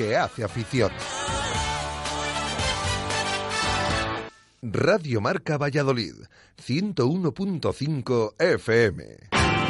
que hace afición. Radio Marca Valladolid, 101.5 FM.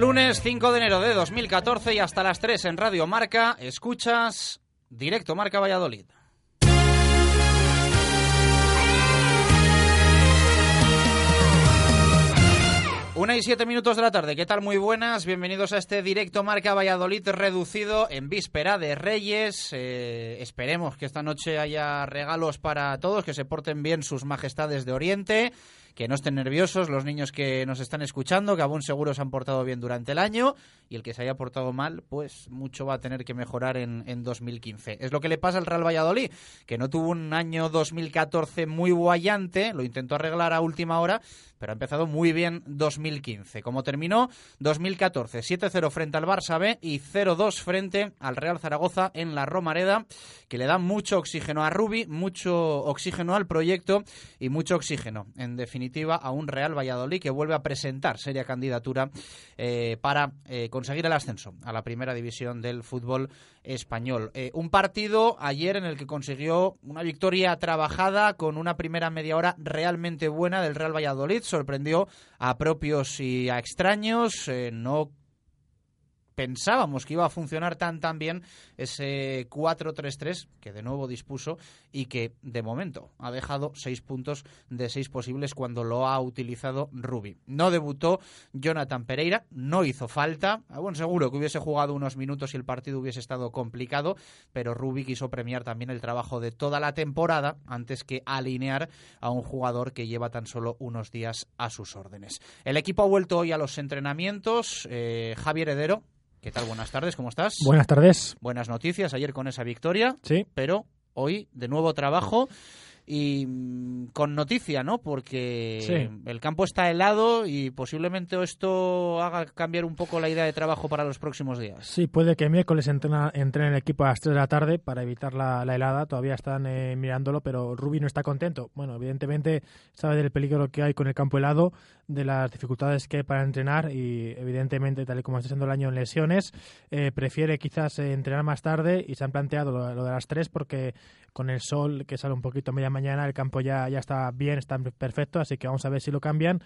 Lunes 5 de enero de 2014 y hasta las 3 en Radio Marca, escuchas Directo Marca Valladolid. Una y siete minutos de la tarde, ¿qué tal? Muy buenas, bienvenidos a este directo Marca Valladolid reducido en víspera de Reyes. Eh, esperemos que esta noche haya regalos para todos, que se porten bien sus majestades de Oriente que no estén nerviosos los niños que nos están escuchando, que aún seguro se han portado bien durante el año y el que se haya portado mal, pues mucho va a tener que mejorar en, en 2015. Es lo que le pasa al Real Valladolid, que no tuvo un año 2014 muy guayante, lo intentó arreglar a última hora, pero ha empezado muy bien 2015. Como terminó 2014, 7-0 frente al Barça B y 0-2 frente al Real Zaragoza en la Romareda, que le da mucho oxígeno a Rubi, mucho oxígeno al proyecto y mucho oxígeno, en definitiva, a un Real Valladolid que vuelve a presentar seria candidatura eh, para eh, conseguir el ascenso a la primera división del fútbol español. Eh, un partido ayer en el que consiguió una victoria trabajada con una primera media hora realmente buena del Real Valladolid. Sorprendió a propios y a extraños. No pensábamos que iba a funcionar tan tan bien ese 4-3-3 que de nuevo dispuso y que de momento ha dejado seis puntos de seis posibles cuando lo ha utilizado Rubi. No debutó Jonathan Pereira, no hizo falta. Ah, bueno, seguro que hubiese jugado unos minutos y el partido hubiese estado complicado, pero Rubi quiso premiar también el trabajo de toda la temporada antes que alinear a un jugador que lleva tan solo unos días a sus órdenes. El equipo ha vuelto hoy a los entrenamientos. Eh, Javier Heredero ¿Qué tal? Buenas tardes, ¿cómo estás? Buenas tardes. Buenas noticias ayer con esa victoria. Sí. Pero hoy de nuevo trabajo y mm, con noticia, ¿no? Porque el campo está helado y posiblemente esto haga cambiar un poco la idea de trabajo para los próximos días. Sí, puede que miércoles entrena, entrene el equipo a las 3 de la tarde para evitar la, helada. Todavía están eh, mirándolo, pero Rubi no está contento. Bueno, evidentemente sabe del peligro que hay con el campo helado, de las dificultades que hay para entrenar y evidentemente, tal y como está siendo el año en lesiones, eh, prefiere quizás eh, entrenar más tarde y se han planteado lo, lo de las 3 porque con el sol que sale un poquito a media mañana, el campo ya, ya está bien, está perfecto, así que vamos a ver si lo cambian.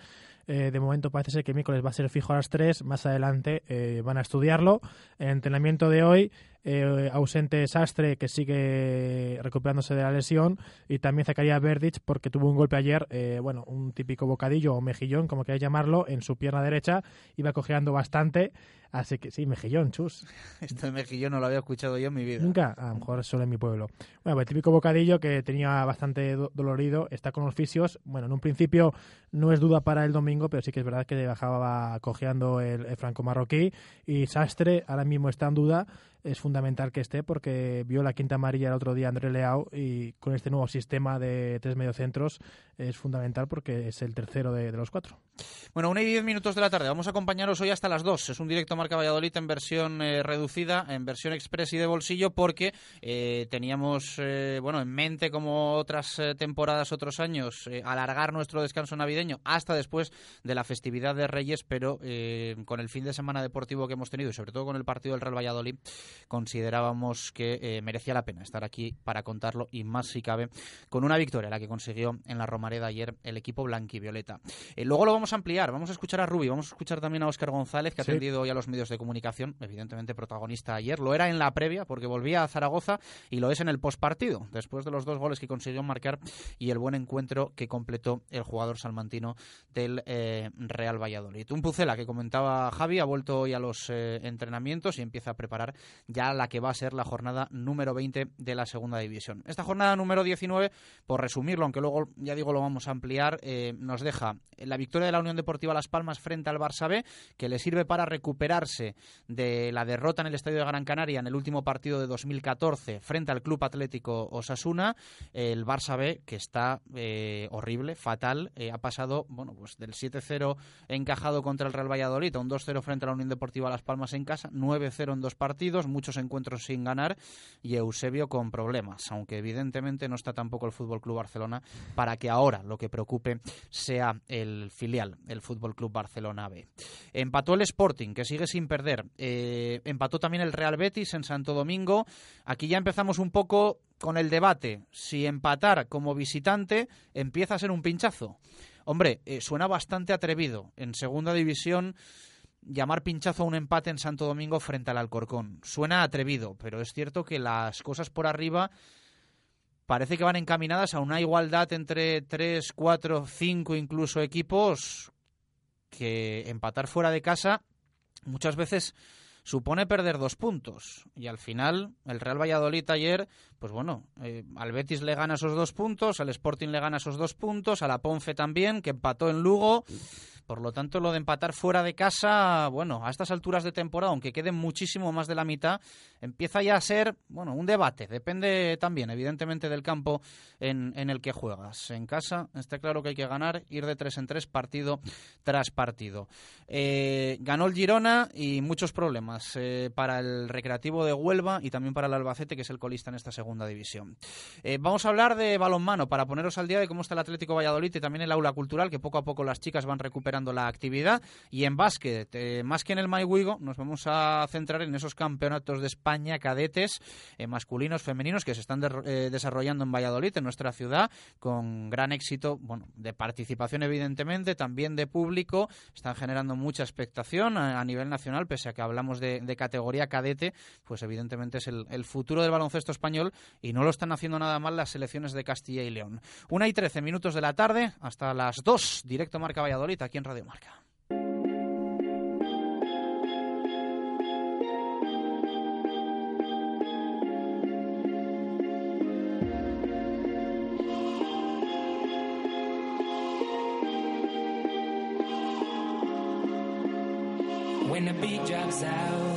Eh, de momento parece ser que miércoles va a ser fijo a las 3, más adelante eh, van a estudiarlo. Entrenamiento de hoy eh, ausente Sastre, que sigue recuperándose de la lesión, y también Zacarías Verdich, porque tuvo un golpe ayer, eh, bueno, un típico bocadillo o mejillón, como queráis llamarlo, en su pierna derecha, iba cojeando bastante, así que sí, mejillón, chus. Este mejillón no lo había escuchado yo en mi vida. Nunca, a lo mejor solo en mi pueblo. Bueno, pues el típico bocadillo que tenía bastante dolorido, está con los fisios, bueno, en un principio no es duda para el domingo, pero sí que es verdad que bajaba cojeando el, el franco marroquí, y Sastre ahora mismo está en duda, es fundamental que esté porque vio la quinta amarilla el otro día André Leao y con este nuevo sistema de tres mediocentros es fundamental porque es el tercero de, los cuatro. Bueno, una y diez minutos de la tarde. Vamos a acompañaros hoy hasta las dos. Es un directo Marca Valladolid en versión eh, reducida, en versión express y de bolsillo porque eh, teníamos eh, bueno en mente como otras temporadas, otros años, alargar nuestro descanso navideño hasta después de la festividad de Reyes, pero con el fin de semana deportivo que hemos tenido y sobre todo con el partido del Real Valladolid considerábamos que eh, merecía la pena estar aquí para contarlo y más si cabe con una victoria la que consiguió en la Romareda ayer el equipo blanquivioleta. Eh, luego lo vamos a ampliar, vamos a escuchar a Rubi, vamos a escuchar también a Óscar González que ha atendido hoy a los los medios de comunicación, evidentemente protagonista ayer, lo era en la previa porque volvía a Zaragoza y lo es en el postpartido, después de los dos goles que consiguió marcar y el buen encuentro que completó el jugador salmantino del eh, Real Valladolid. Un Pucela que comentaba Javi, ha vuelto hoy a los eh, entrenamientos y empieza a preparar ya la que va a ser la jornada número 20 de la segunda división. Esta jornada número 19, por resumirlo, aunque luego ya digo lo vamos a ampliar, eh, nos deja la victoria de la Unión Deportiva Las Palmas frente al Barça B, que le sirve para recuperarse de la derrota en el Estadio de Gran Canaria en el último partido de 2014 frente al Club Atlético Osasuna. El Barça B, que está eh, horrible, fatal, ha pasado bueno pues del 7-0 encajado contra el Real Valladolid a un 2-0 frente a la Unión Deportiva Las Palmas en casa, 9-0 en dos partidos, muchos encuentros sin ganar y Eusebio con problemas, aunque evidentemente no está tampoco el Fútbol Club Barcelona para que ahora lo que preocupe sea el filial, el Fútbol Club Barcelona B. Empató el Sporting, que sigue sin perder. Eh, empató también el Real Betis en Santo Domingo. Aquí ya empezamos un poco con el debate. Si empatar como visitante empieza a ser un pinchazo. Hombre, eh, suena bastante atrevido. En segunda división llamar pinchazo a un empate en Santo Domingo frente al Alcorcón. Suena atrevido, pero es cierto que las cosas por arriba parece que van encaminadas a una igualdad entre tres, cuatro, cinco incluso equipos que empatar fuera de casa muchas veces supone perder dos puntos. Y al final, el Real Valladolid ayer, pues bueno, eh, al Betis le gana esos dos puntos, al Sporting le gana esos dos puntos, a la Ponfe también, que empató en Lugo. Por lo tanto, lo de empatar fuera de casa, bueno, a estas alturas de temporada, aunque queden muchísimo más de la mitad, empieza ya a ser, bueno, un debate. Depende también, evidentemente, del campo en, el que juegas. En casa está claro que hay que ganar, ir de tres en tres partido tras partido. Eh, ganó el Girona y muchos problemas eh, para el Recreativo de Huelva y también para el Albacete, que es el colista en esta segunda división. Eh, vamos a hablar de balonmano para poneros al día de cómo está el Atlético Valladolid y también el aula cultural, que poco a poco las chicas van recuperando la actividad. Y en básquet, eh, más que en el MyWigo, nos vamos a centrar en esos campeonatos de España cadetes eh, masculinos, femeninos, que se están eh, desarrollando en Valladolid, en nuestra ciudad, con gran éxito, bueno, de participación evidentemente, también de público, están generando mucha expectación a, nivel nacional, pese a que hablamos de, categoría cadete, pues evidentemente es el, el, futuro del baloncesto español y no lo están haciendo nada mal las selecciones de Castilla y León. Una y trece minutos de la tarde, hasta las dos, directo Marca Valladolid, aquí en Radio Marca. When the beat drops out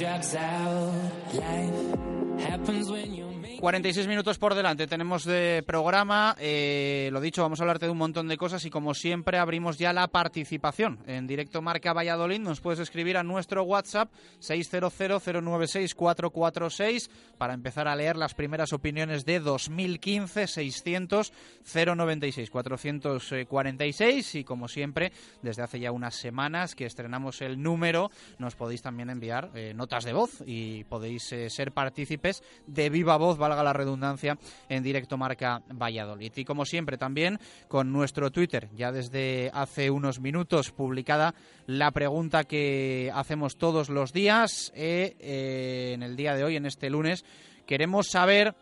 drops out, life happens when you 46 minutos por delante tenemos de programa. Eh, lo dicho, vamos a hablarte de un montón de cosas y como siempre abrimos ya la participación. En directo Marca Valladolid nos puedes escribir a nuestro WhatsApp 600-096-446 para empezar a leer las primeras opiniones de 2015 600 096 446 y como siempre desde hace ya unas semanas que estrenamos el número nos podéis también enviar eh, notas de voz y podéis eh, ser partícipes de viva voz valga la redundancia, en directo Marca Valladolid. Y como siempre también con nuestro Twitter, ya desde hace unos minutos publicada la pregunta que hacemos todos los días eh, eh, en el día de hoy, en este lunes. Queremos saber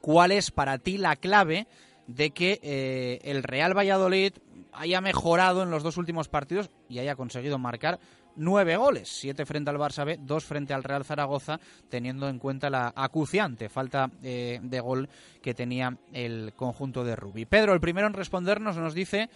cuál es para ti la clave de que eh, el Real Valladolid haya mejorado en los dos últimos partidos y haya conseguido marcar nueve goles, siete frente al Barça B, dos frente al Real Zaragoza, teniendo en cuenta la acuciante falta eh, de gol que tenía el conjunto de Rubi. Pedro, el primero en respondernos, nos dice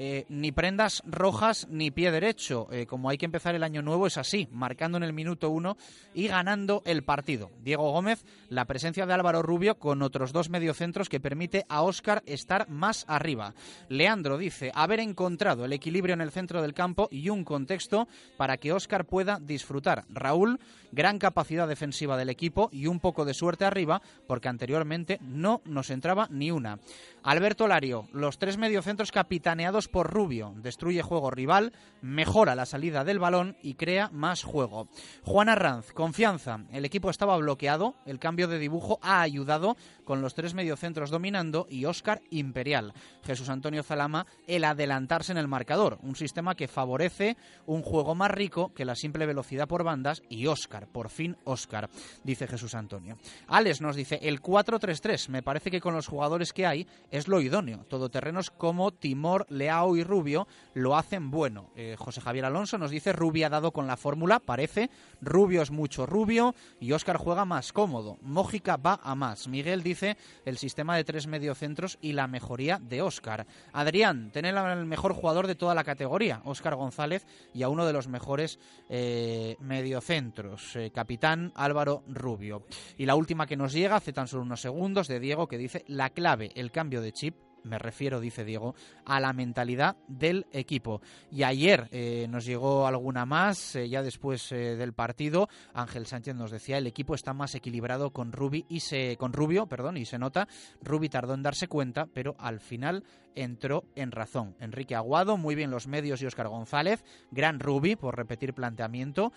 eh, ni prendas rojas ni pie derecho. Eh, como hay que empezar el año nuevo, es así, marcando en el minuto uno y ganando el partido. Diego Gómez, la presencia de Álvaro Rubio con otros dos mediocentros que permite a Óscar estar más arriba. Leandro dice haber encontrado el equilibrio en el centro del campo y un contexto para que Óscar pueda disfrutar. Raúl, gran capacidad defensiva del equipo y un poco de suerte arriba, porque anteriormente no nos entraba ni una. Alberto Lario, los tres mediocentros capitaneados Por Rubio, destruye juego rival, mejora la salida del balón y crea más juego. Juan Arranz, confianza. El equipo estaba bloqueado, el cambio de dibujo ha ayudado con los tres mediocentros dominando y Óscar Imperial. Jesús Antonio Zalama, el adelantarse en el marcador, un sistema que favorece un juego más rico que la simple velocidad por bandas y Óscar, por fin Óscar, dice Jesús Antonio. Alex nos dice, el 4-3-3, me parece que con los jugadores que hay es lo idóneo. Todoterrenos como Timor, Leao y Rubio lo hacen bueno. Eh, José Javier Alonso nos dice, Rubio ha dado con la fórmula, parece, Rubio es mucho Rubio y Óscar juega más cómodo. Mójica va a más. Miguel dice, el sistema de tres mediocentros y la mejoría de Óscar. Adrián, tener al mejor jugador de toda la categoría, Óscar González, y a uno de los mejores eh, mediocentros, eh, capitán Álvaro Rubio. Y la última que nos llega, hace tan solo unos segundos, de Diego, que dice, la clave, el cambio de chip me refiero, dice Diego, a la mentalidad del equipo. Y ayer eh, nos llegó alguna más, eh, ya después eh, del partido, Ángel Sánchez nos decía, el equipo está más equilibrado con Rubi y se con Rubio, perdón, y se nota, Rubi tardó en darse cuenta, pero al final entró en razón. Enrique Aguado, muy bien los medios y Óscar González, gran Rubi por repetir planteamiento,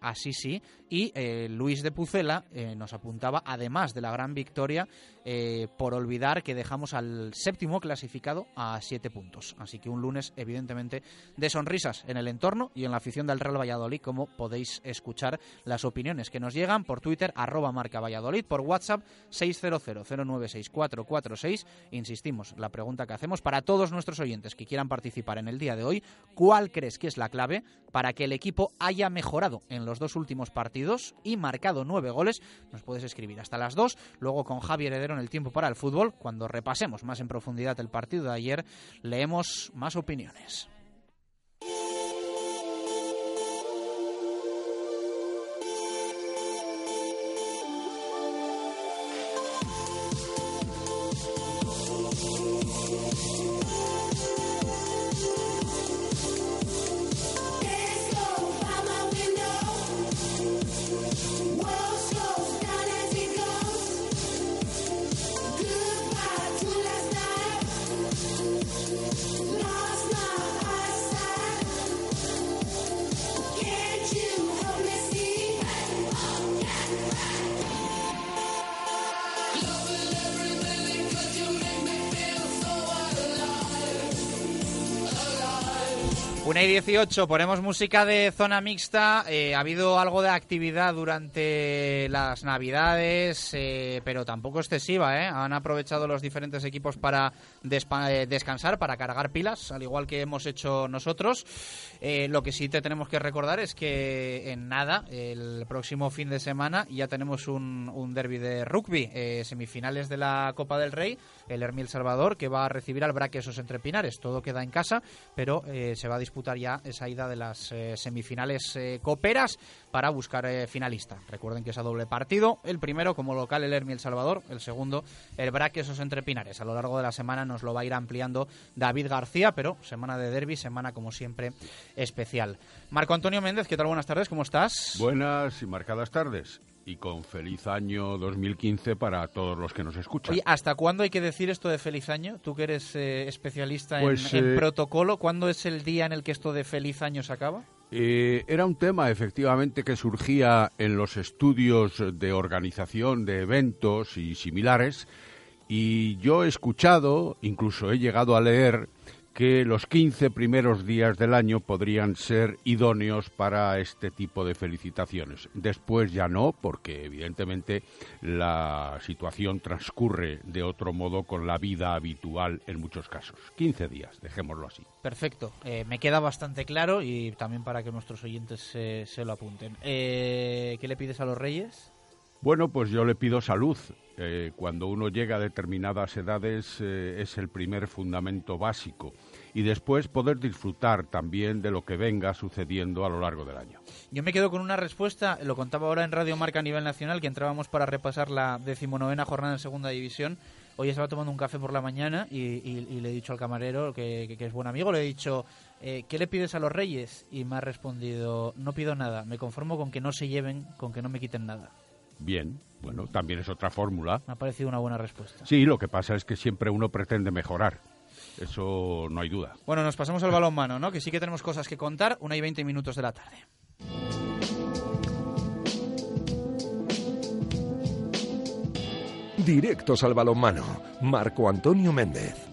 así sí, y Luis de Pucela nos apuntaba, además de la gran victoria, por olvidar que dejamos al séptimo clasificado a siete puntos. Así que un lunes, evidentemente, de sonrisas en el entorno y en la afición del Real Valladolid, como podéis escuchar las opiniones que nos llegan por Twitter, arroba marca Valladolid, por WhatsApp 600-096446. Insistimos, la pregunta que hacemos para todos nuestros oyentes que quieran participar en el día de hoy, ¿cuál crees que es la clave para que el equipo haya mejorado en los dos últimos partidos y marcado nueve goles? Nos puedes escribir hasta las dos, luego con Javier Heredero en el tiempo para el fútbol, cuando repasemos más en profundidad el partido de ayer, leemos más opiniones. Y 18, ponemos música de zona mixta. Eh, ha habido algo de actividad durante las Navidades, eh, pero tampoco excesiva. ¿eh? Han aprovechado los diferentes equipos para eh, descansar, para cargar pilas, al igual que hemos hecho nosotros. lo que sí te tenemos que recordar es que en nada, el próximo fin de semana, ya tenemos un, un derby de rugby, semifinales de la Copa del Rey, el Hermil Salvador, que va a recibir al Braquesos entre Pinares. Todo queda en casa, pero se va a disputar ya esa ida de las eh, semifinales eh, coperas para buscar eh, finalista. Recuerden que es a doble partido, el primero como local el Hermi El Salvador, el segundo el Braquesos entre Pinares. A lo largo de la semana nos lo va a ir ampliando David García, pero semana de derby, semana como siempre especial. Marco Antonio Méndez, ¿qué tal? Buenas tardes, ¿cómo estás? Buenas y marcadas tardes y con feliz año 2015 para todos los que nos escuchan. ¿Y ¿hasta cuándo hay que decir esto de feliz año? Tú que eres eh, especialista en, pues, eh, protocolo, ¿cuándo es el día en el que esto de feliz año se acaba? Eh, era un tema efectivamente que surgía en los estudios de organización de eventos y similares y yo he escuchado, incluso he llegado a leer que los 15 primeros días del año podrían ser idóneos para este tipo de felicitaciones. Después ya no, porque evidentemente la situación transcurre de otro modo con la vida habitual en muchos casos. 15 días, dejémoslo así. Perfecto, eh, me queda bastante claro y también para que nuestros oyentes se, lo apunten. Eh, ¿Qué le pides a los reyes? Bueno, pues yo le pido salud. Eh, cuando uno llega a determinadas edades eh, es el primer fundamento básico y después poder disfrutar también de lo que venga sucediendo a lo largo del año. Yo me quedo con una respuesta, lo contaba ahora en Radio Marca a nivel nacional, que entrábamos para repasar la decimonovena jornada en Segunda División. Hoy estaba tomando un café por la mañana y, le he dicho al camarero, que, es buen amigo, le he dicho, eh, ¿qué le pides a los reyes? Y me ha respondido, no pido nada, me conformo con que no se lleven, con que no me quiten nada. Bien, bueno, también es otra fórmula. Me ha parecido una buena respuesta. Sí, lo que pasa es que siempre uno pretende mejorar. Eso no hay duda. Bueno, nos pasamos al balón mano, ¿no? Que sí que tenemos cosas que contar. Una y veinte minutos de la tarde. Directos al balonmano. Marco Antonio Méndez.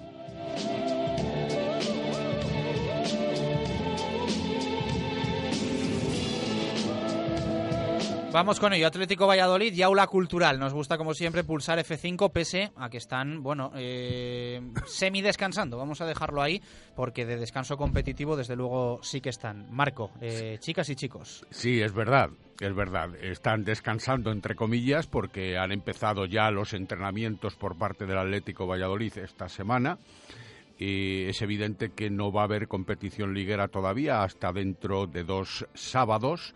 Vamos con ello. Atlético Valladolid y Aula Cultural. Nos gusta, como siempre, pulsar F5 pese a que están, bueno, eh, semi descansando. Vamos a dejarlo ahí porque de descanso competitivo, desde luego, sí que están. Marco, eh, chicas y chicos. Sí, es verdad. Es verdad, están descansando entre comillas porque han empezado ya los entrenamientos por parte del Atlético Valladolid esta semana. Y es evidente que no va a haber competición liguera todavía hasta dentro de dos sábados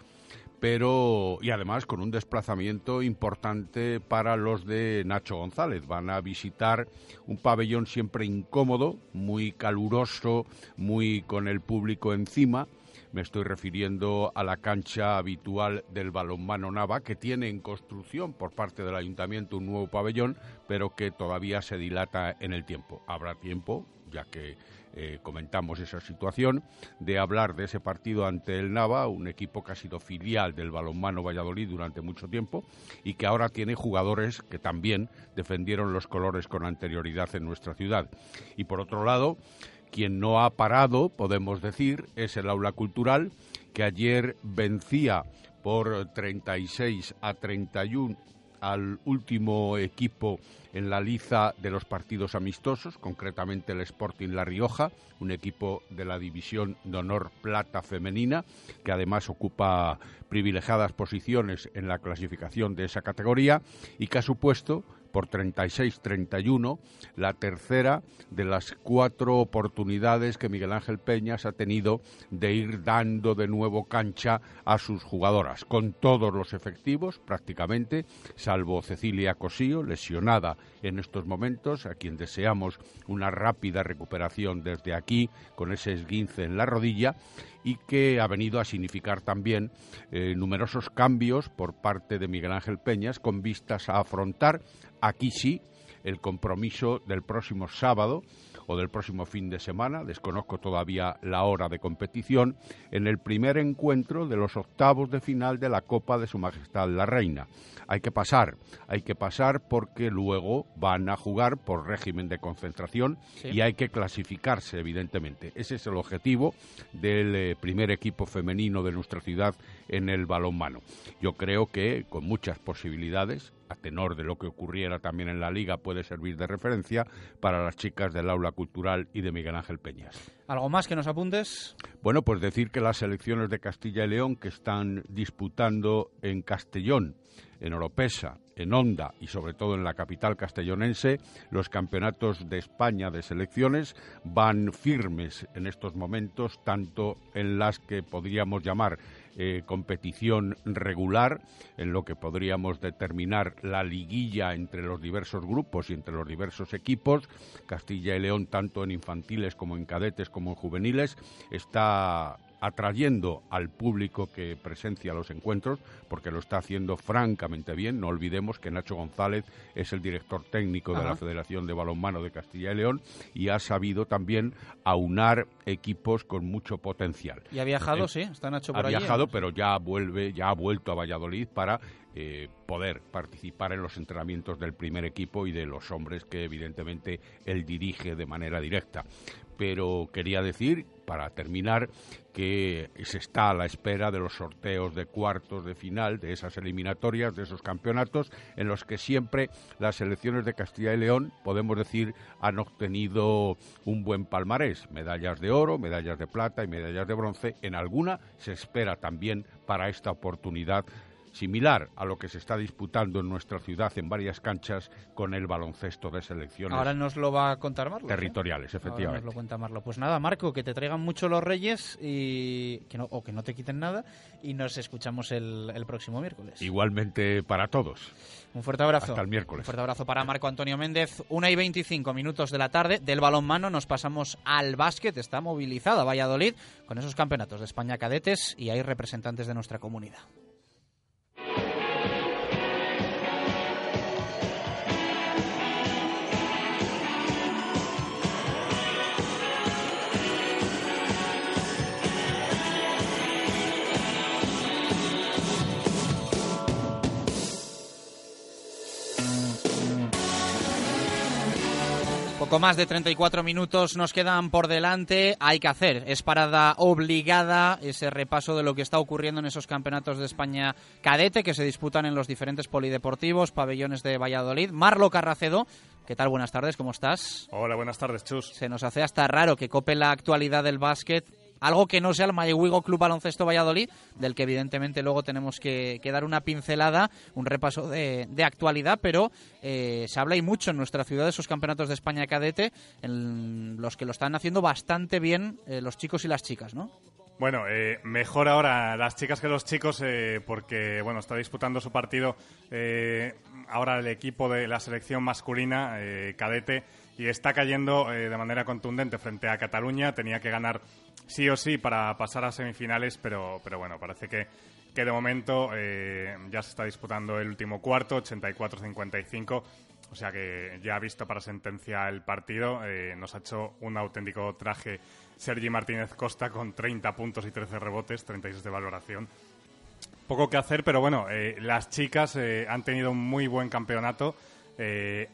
pero y además con un desplazamiento importante para los de Nacho González. Van a visitar un pabellón siempre incómodo, muy caluroso, muy con el público encima. Me estoy refiriendo a la cancha habitual del balonmano Nava, que tiene en construcción por parte del ayuntamiento un nuevo pabellón, pero que todavía se dilata en el tiempo. Habrá tiempo, ya que eh, comentamos esa situación, de hablar de ese partido ante el Nava, un equipo que ha sido filial del balonmano Valladolid durante mucho tiempo y que ahora tiene jugadores que también defendieron los colores con anterioridad en nuestra ciudad. Y por otro lado, quien no ha parado, podemos decir, es el aula cultural, que ayer vencía por 36 a 31 al último equipo en la liza de los partidos amistosos, concretamente el Sporting La Rioja, un equipo de la división de honor plata femenina, que además ocupa privilegiadas posiciones en la clasificación de esa categoría y que ha supuesto por 36-31, la tercera de las cuatro oportunidades que Miguel Ángel Peñas ha tenido de ir dando de nuevo cancha a sus jugadoras, con todos los efectivos prácticamente, salvo Cecilia Cosío, lesionada en estos momentos, a quien deseamos una rápida recuperación desde aquí, con ese esguince en la rodilla, y que ha venido a significar también eh, numerosos cambios por parte de Miguel Ángel Peñas con vistas a afrontar aquí sí el compromiso del próximo sábado o del próximo fin de semana, desconozco todavía la hora de competición, en el primer encuentro de los octavos de final de la Copa de Su Majestad la Reina. Hay que pasar, hay que pasar porque luego van a jugar por régimen de concentración y hay que clasificarse, evidentemente. Ese es el objetivo del eh, primer equipo femenino de nuestra ciudad en el balonmano. Yo creo que con muchas posibilidades, a tenor de lo que ocurriera también en la liga, puede servir de referencia para las chicas del aula cultural y de Miguel Ángel Peñas. ¿Algo más que nos apuntes? Bueno, pues decir que las selecciones de Castilla y León que están disputando en Castellón, en Oropesa, en Honda y sobre todo en la capital castellonense, los campeonatos de España de selecciones van firmes en estos momentos, tanto en las que podríamos llamar eh, competición regular, en lo que podríamos determinar la liguilla entre los diversos grupos y entre los diversos equipos. Castilla y León, tanto en infantiles como en cadetes como en juveniles, está atrayendo al público que presencia los encuentros, porque lo está haciendo francamente bien. No olvidemos que Nacho González es el director técnico de la Federación de Balonmano de Castilla y León y ha sabido también aunar equipos con mucho potencial. Y ha viajado, sí, está Nacho por Ha viajado, pero ya vuelve, ya ha vuelto a Valladolid para eh, poder participar en los entrenamientos del primer equipo y de los hombres que evidentemente él dirige de manera directa. Pero quería decir, para terminar, que se está a la espera de los sorteos de cuartos de final, de esas eliminatorias, de esos campeonatos, en los que siempre las selecciones de Castilla y León, podemos decir, han obtenido un buen palmarés, medallas de oro, medallas de plata y medallas de bronce. En alguna se espera también para esta oportunidad similar a lo que se está disputando en nuestra ciudad en varias canchas con el baloncesto de selecciones. Ahora nos lo va a contar Marlo. Territoriales, efectivamente. Ahora nos lo cuenta Marlo. Pues nada, Marco, que te traigan mucho los Reyes y que no, o que no te quiten nada y nos escuchamos el, el próximo miércoles. Igualmente para todos. Un fuerte abrazo. Hasta el miércoles. Un fuerte abrazo para Marco Antonio Méndez. Una y 25 minutos de la tarde del balonmano nos pasamos al básquet. Está movilizada Valladolid con esos campeonatos de España cadetes y hay representantes de nuestra comunidad. Poco más de 34 minutos nos quedan por delante. Hay que hacer, es parada obligada ese repaso de lo que está ocurriendo en esos campeonatos de España cadete que se disputan en los diferentes polideportivos, pabellones de Valladolid. Marlo Carracedo, ¿qué tal? Buenas tardes, ¿cómo estás? Hola, buenas tardes, Chus. Se nos hace hasta raro que cope la actualidad del básquet algo que no sea el Mayhuigo Club Baloncesto Valladolid, del que evidentemente luego tenemos que, dar una pincelada, un repaso de, actualidad, pero eh, se habla y mucho en nuestra ciudad de esos campeonatos de España cadete, en los que lo están haciendo bastante bien eh, los chicos y las chicas, ¿no? Bueno, eh, mejor ahora las chicas que los chicos porque bueno está disputando su partido ahora el equipo de la selección masculina cadete y está cayendo de manera contundente frente a Cataluña. Tenía que ganar sí o sí para pasar a semifinales, pero, pero bueno, parece que, de momento eh, ya se está disputando el último cuarto, 84-55. O sea que ya ha visto para sentencia el partido. Eh, nos ha hecho un auténtico traje Sergi Martínez Costa con 30 puntos y 13 rebotes, 36 de valoración. Poco que hacer, pero bueno, eh, las chicas han tenido un muy buen campeonato.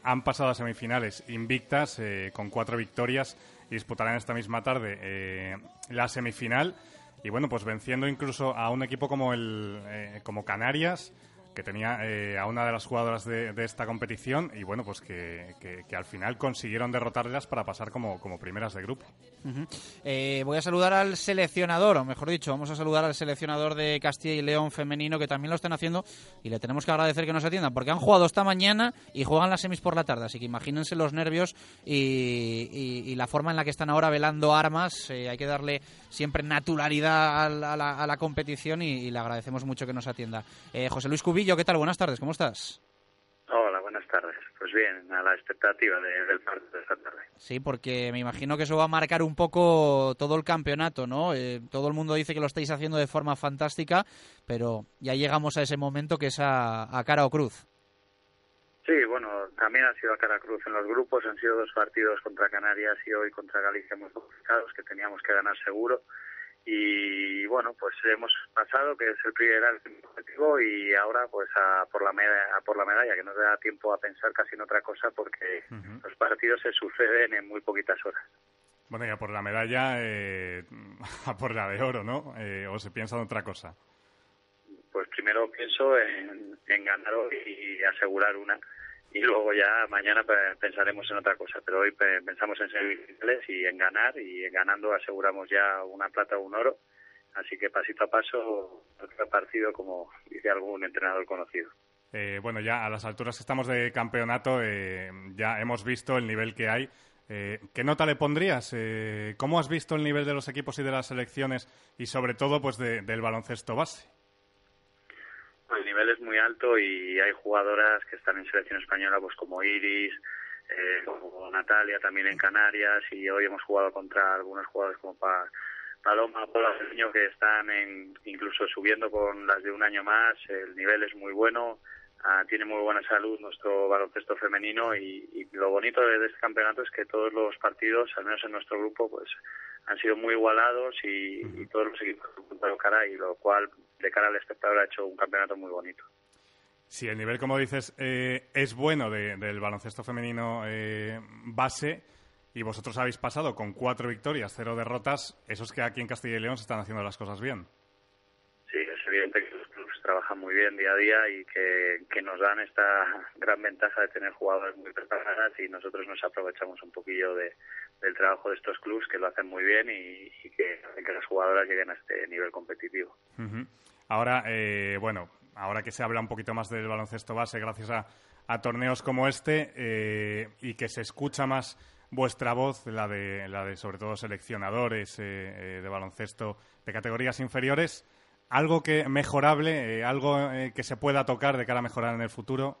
Han pasado a semifinales invictas con cuatro victorias y disputarán esta misma tarde eh, la semifinal. Y bueno, pues venciendo incluso a un equipo como, el, eh, como Canarias, que tenía eh, a una de las jugadoras de, esta competición y bueno, pues que, al final consiguieron derrotarlas para pasar como, como primeras de grupo. Eh, voy a saludar al seleccionador, o mejor dicho, vamos a saludar al seleccionador de Castilla y León femenino que también lo están haciendo y le tenemos que agradecer que nos atiendan porque han jugado esta mañana y juegan las semis por la tarde, así que imagínense los nervios y, la forma en la que están ahora velando armas. Eh, hay que darle siempre naturalidad a la, competición y, le agradecemos mucho que nos atienda. José Luis ¿qué tal? Buenas tardes, ¿cómo estás? Hola, buenas tardes. Pues bien, a la expectativa del partido de esta tarde. Sí, porque me imagino que eso va a marcar un poco todo el campeonato, ¿no? Eh, todo el mundo dice que lo estáis haciendo de forma fantástica, pero ya llegamos a ese momento que es a, cara o cruz. Sí, bueno, también ha sido a cara cruz en los grupos. Han sido dos partidos contra Canarias y hoy contra Galicia muy complicados que teníamos que ganar seguro y bueno pues hemos pasado que es el primer objetivo y ahora pues a por la medalla, por la medalla que nos da tiempo a pensar casi en otra cosa porque los partidos se suceden en muy poquitas horas. Bueno ya por la medalla eh, a por la de oro no eh, o se piensa en otra cosa. Pues primero pienso en, en ganar hoy y asegurar una y luego ya mañana pensaremos en otra cosa. Pero hoy pensamos en semifinales y en ganar y ganando aseguramos ya una plata o un oro. Así que pasito a paso, otro partido como dice algún entrenador conocido. Eh, bueno, ya a las alturas que estamos de campeonato eh, ya hemos visto el nivel que hay. Eh, ¿Qué nota le pondrías? ¿Cómo has visto el nivel de los equipos y de las selecciones y sobre todo pues del baloncesto base? El nivel es muy alto y hay jugadoras que están en selección española, pues como Iris, eh, como Natalia también en Canarias y hoy hemos jugado contra algunos jugadores como Paloma, Paula que están en, incluso subiendo con las de un año más. El nivel es muy bueno, ah, tiene muy buena salud nuestro baloncesto femenino y, lo bonito de, este campeonato es que todos los partidos, al menos en nuestro grupo, pues han sido muy igualados y, todos los equipos han cara y lo cual de cara al espectador ha hecho un campeonato muy bonito. Sí, el nivel, como dices, eh, es bueno del baloncesto femenino eh, base y vosotros habéis pasado con cuatro victorias, cero derrotas. Eso es que aquí en Castilla y León se están haciendo las cosas bien. Sí, es evidente que trabajan muy bien día a día y que, nos dan esta gran ventaja de tener jugadores muy preparadas y nosotros nos aprovechamos un poquillo de, del trabajo de estos clubes que lo hacen muy bien y, que hacen que las jugadoras lleguen a este nivel competitivo. Ahora, eh, bueno, ahora que se habla un poquito más del baloncesto base gracias a, torneos como este eh, y que se escucha más vuestra voz, la de, la de sobre todo seleccionadores eh, de baloncesto de categorías inferiores, algo que mejorable, algo que se pueda tocar de cara a mejorar en el futuro.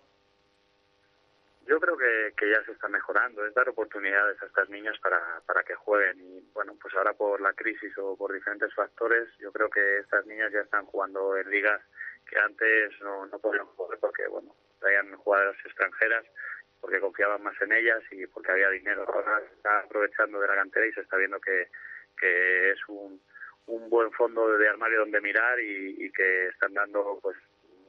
Yo creo que, que, ya se está mejorando, es dar oportunidades a estas niñas para, para que jueguen y bueno, pues ahora por la crisis o por diferentes factores, yo creo que estas niñas ya están jugando en ligas que antes no, no podían jugar porque bueno, traían jugadoras extranjeras porque confiaban más en ellas y porque había dinero. Ahora se está aprovechando de la cantera y se está viendo que, que es un, un buen fondo de armario donde mirar y, que están dando pues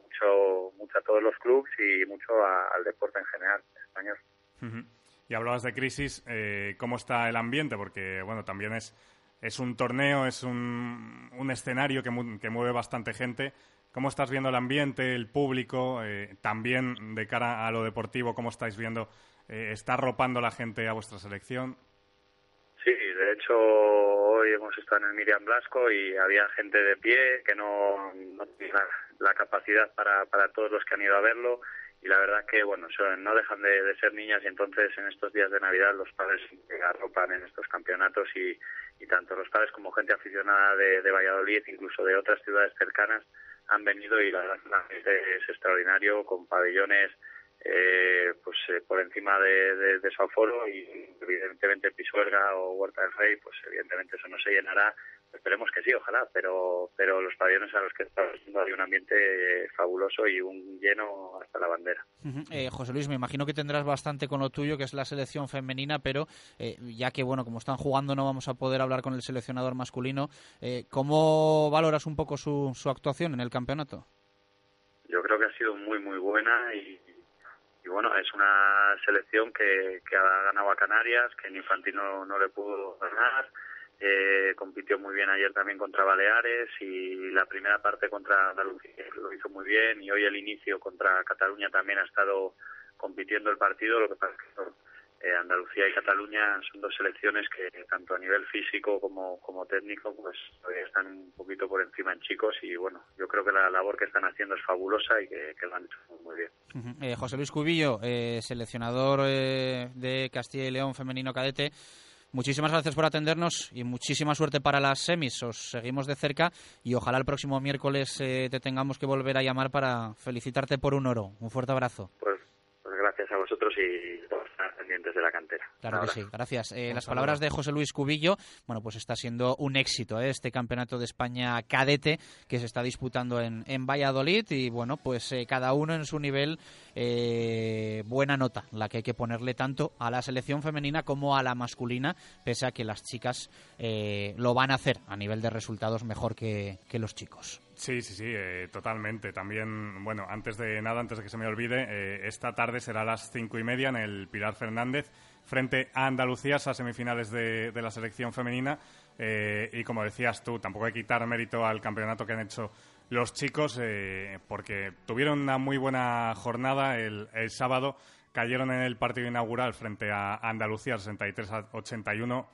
mucho, mucho a todos los clubes y mucho al deporte en general español. Y hablabas de crisis, eh, ¿cómo está el ambiente? Porque, bueno, también es, es un torneo, es un, un escenario que, que, mueve bastante gente. ¿Cómo estás viendo el ambiente, el público? Eh, también de cara a lo deportivo, ¿cómo estáis viendo? Eh, ¿Está arropando la gente a vuestra selección? Sí, de hecho hoy hemos estado en el Miriam Blasco y había gente de pie que no, tenía la capacidad para, para todos los que han ido a verlo. Y la verdad que bueno no dejan de, ser niñas y entonces en estos días de navidad los padres arropan en estos campeonatos y, y tanto los padres como gente aficionada de, Valladolid incluso de otras ciudades cercanas han venido y la verdad es extraordinario con pabellones eh, pues eh, por encima de, de, de, y evidentemente Pisuerga o Huerta del Rey pues evidentemente eso no se llenará Esperemos que sí, ojalá, pero, pero los pabellones a los que estamos hay un ambiente fabuloso y un lleno hasta la bandera. eh, José Luis, me imagino que tendrás bastante con lo tuyo, que es la selección femenina, pero eh, ya que, bueno, como están jugando no vamos a poder hablar con el seleccionador masculino, eh, ¿cómo valoras un poco su, su actuación en el campeonato? Yo creo que ha sido muy, muy buena y, y bueno, es una selección que, que ha ganado a Canarias, que en infantil no, no le pudo ganar eh, compitió muy bien ayer también contra Baleares y la primera parte contra Andalucía lo hizo muy bien y hoy el inicio contra Cataluña también ha estado compitiendo el partido, lo que pasa es que eh, Andalucía y Cataluña son dos selecciones que tanto a nivel físico como, como técnico pues están un poquito por encima en chicos y bueno, yo creo que la labor que están haciendo es fabulosa y que, que lo han hecho muy bien. Uh -huh. eh, José Luis Cubillo, eh, seleccionador de Castilla y León femenino cadete, Muchísimas gracias por atendernos y muchísima suerte para las semis. Os seguimos de cerca y ojalá el próximo miércoles eh, te tengamos que volver a llamar para felicitarte por un oro. Un fuerte abrazo. Pues, pues gracias a vosotros y de la cantera. Claro Ahora. que sí, gracias. Eh, las palabras de José Luis Cubillo, bueno, pues está siendo un éxito ¿eh? este campeonato de España cadete que se está disputando en, en Valladolid y bueno, pues eh, cada uno en su nivel, buena nota, la que hay que ponerle tanto a la selección femenina como a la masculina, pese a que las chicas eh, lo van a hacer a nivel de resultados mejor que, que los chicos. Sí, sí, sí, eh, totalmente. También, bueno, antes de nada, antes de que se me olvide, eh, esta tarde será a las cinco y media en el Pilar Fernández frente a Andalucía, a semifinales de, de la selección femenina. Eh, y como decías tú, tampoco hay que quitar mérito al campeonato que han hecho los chicos, eh, porque tuvieron una muy buena jornada el, el, sábado. Cayeron en el partido inaugural frente a Andalucía 63 a 81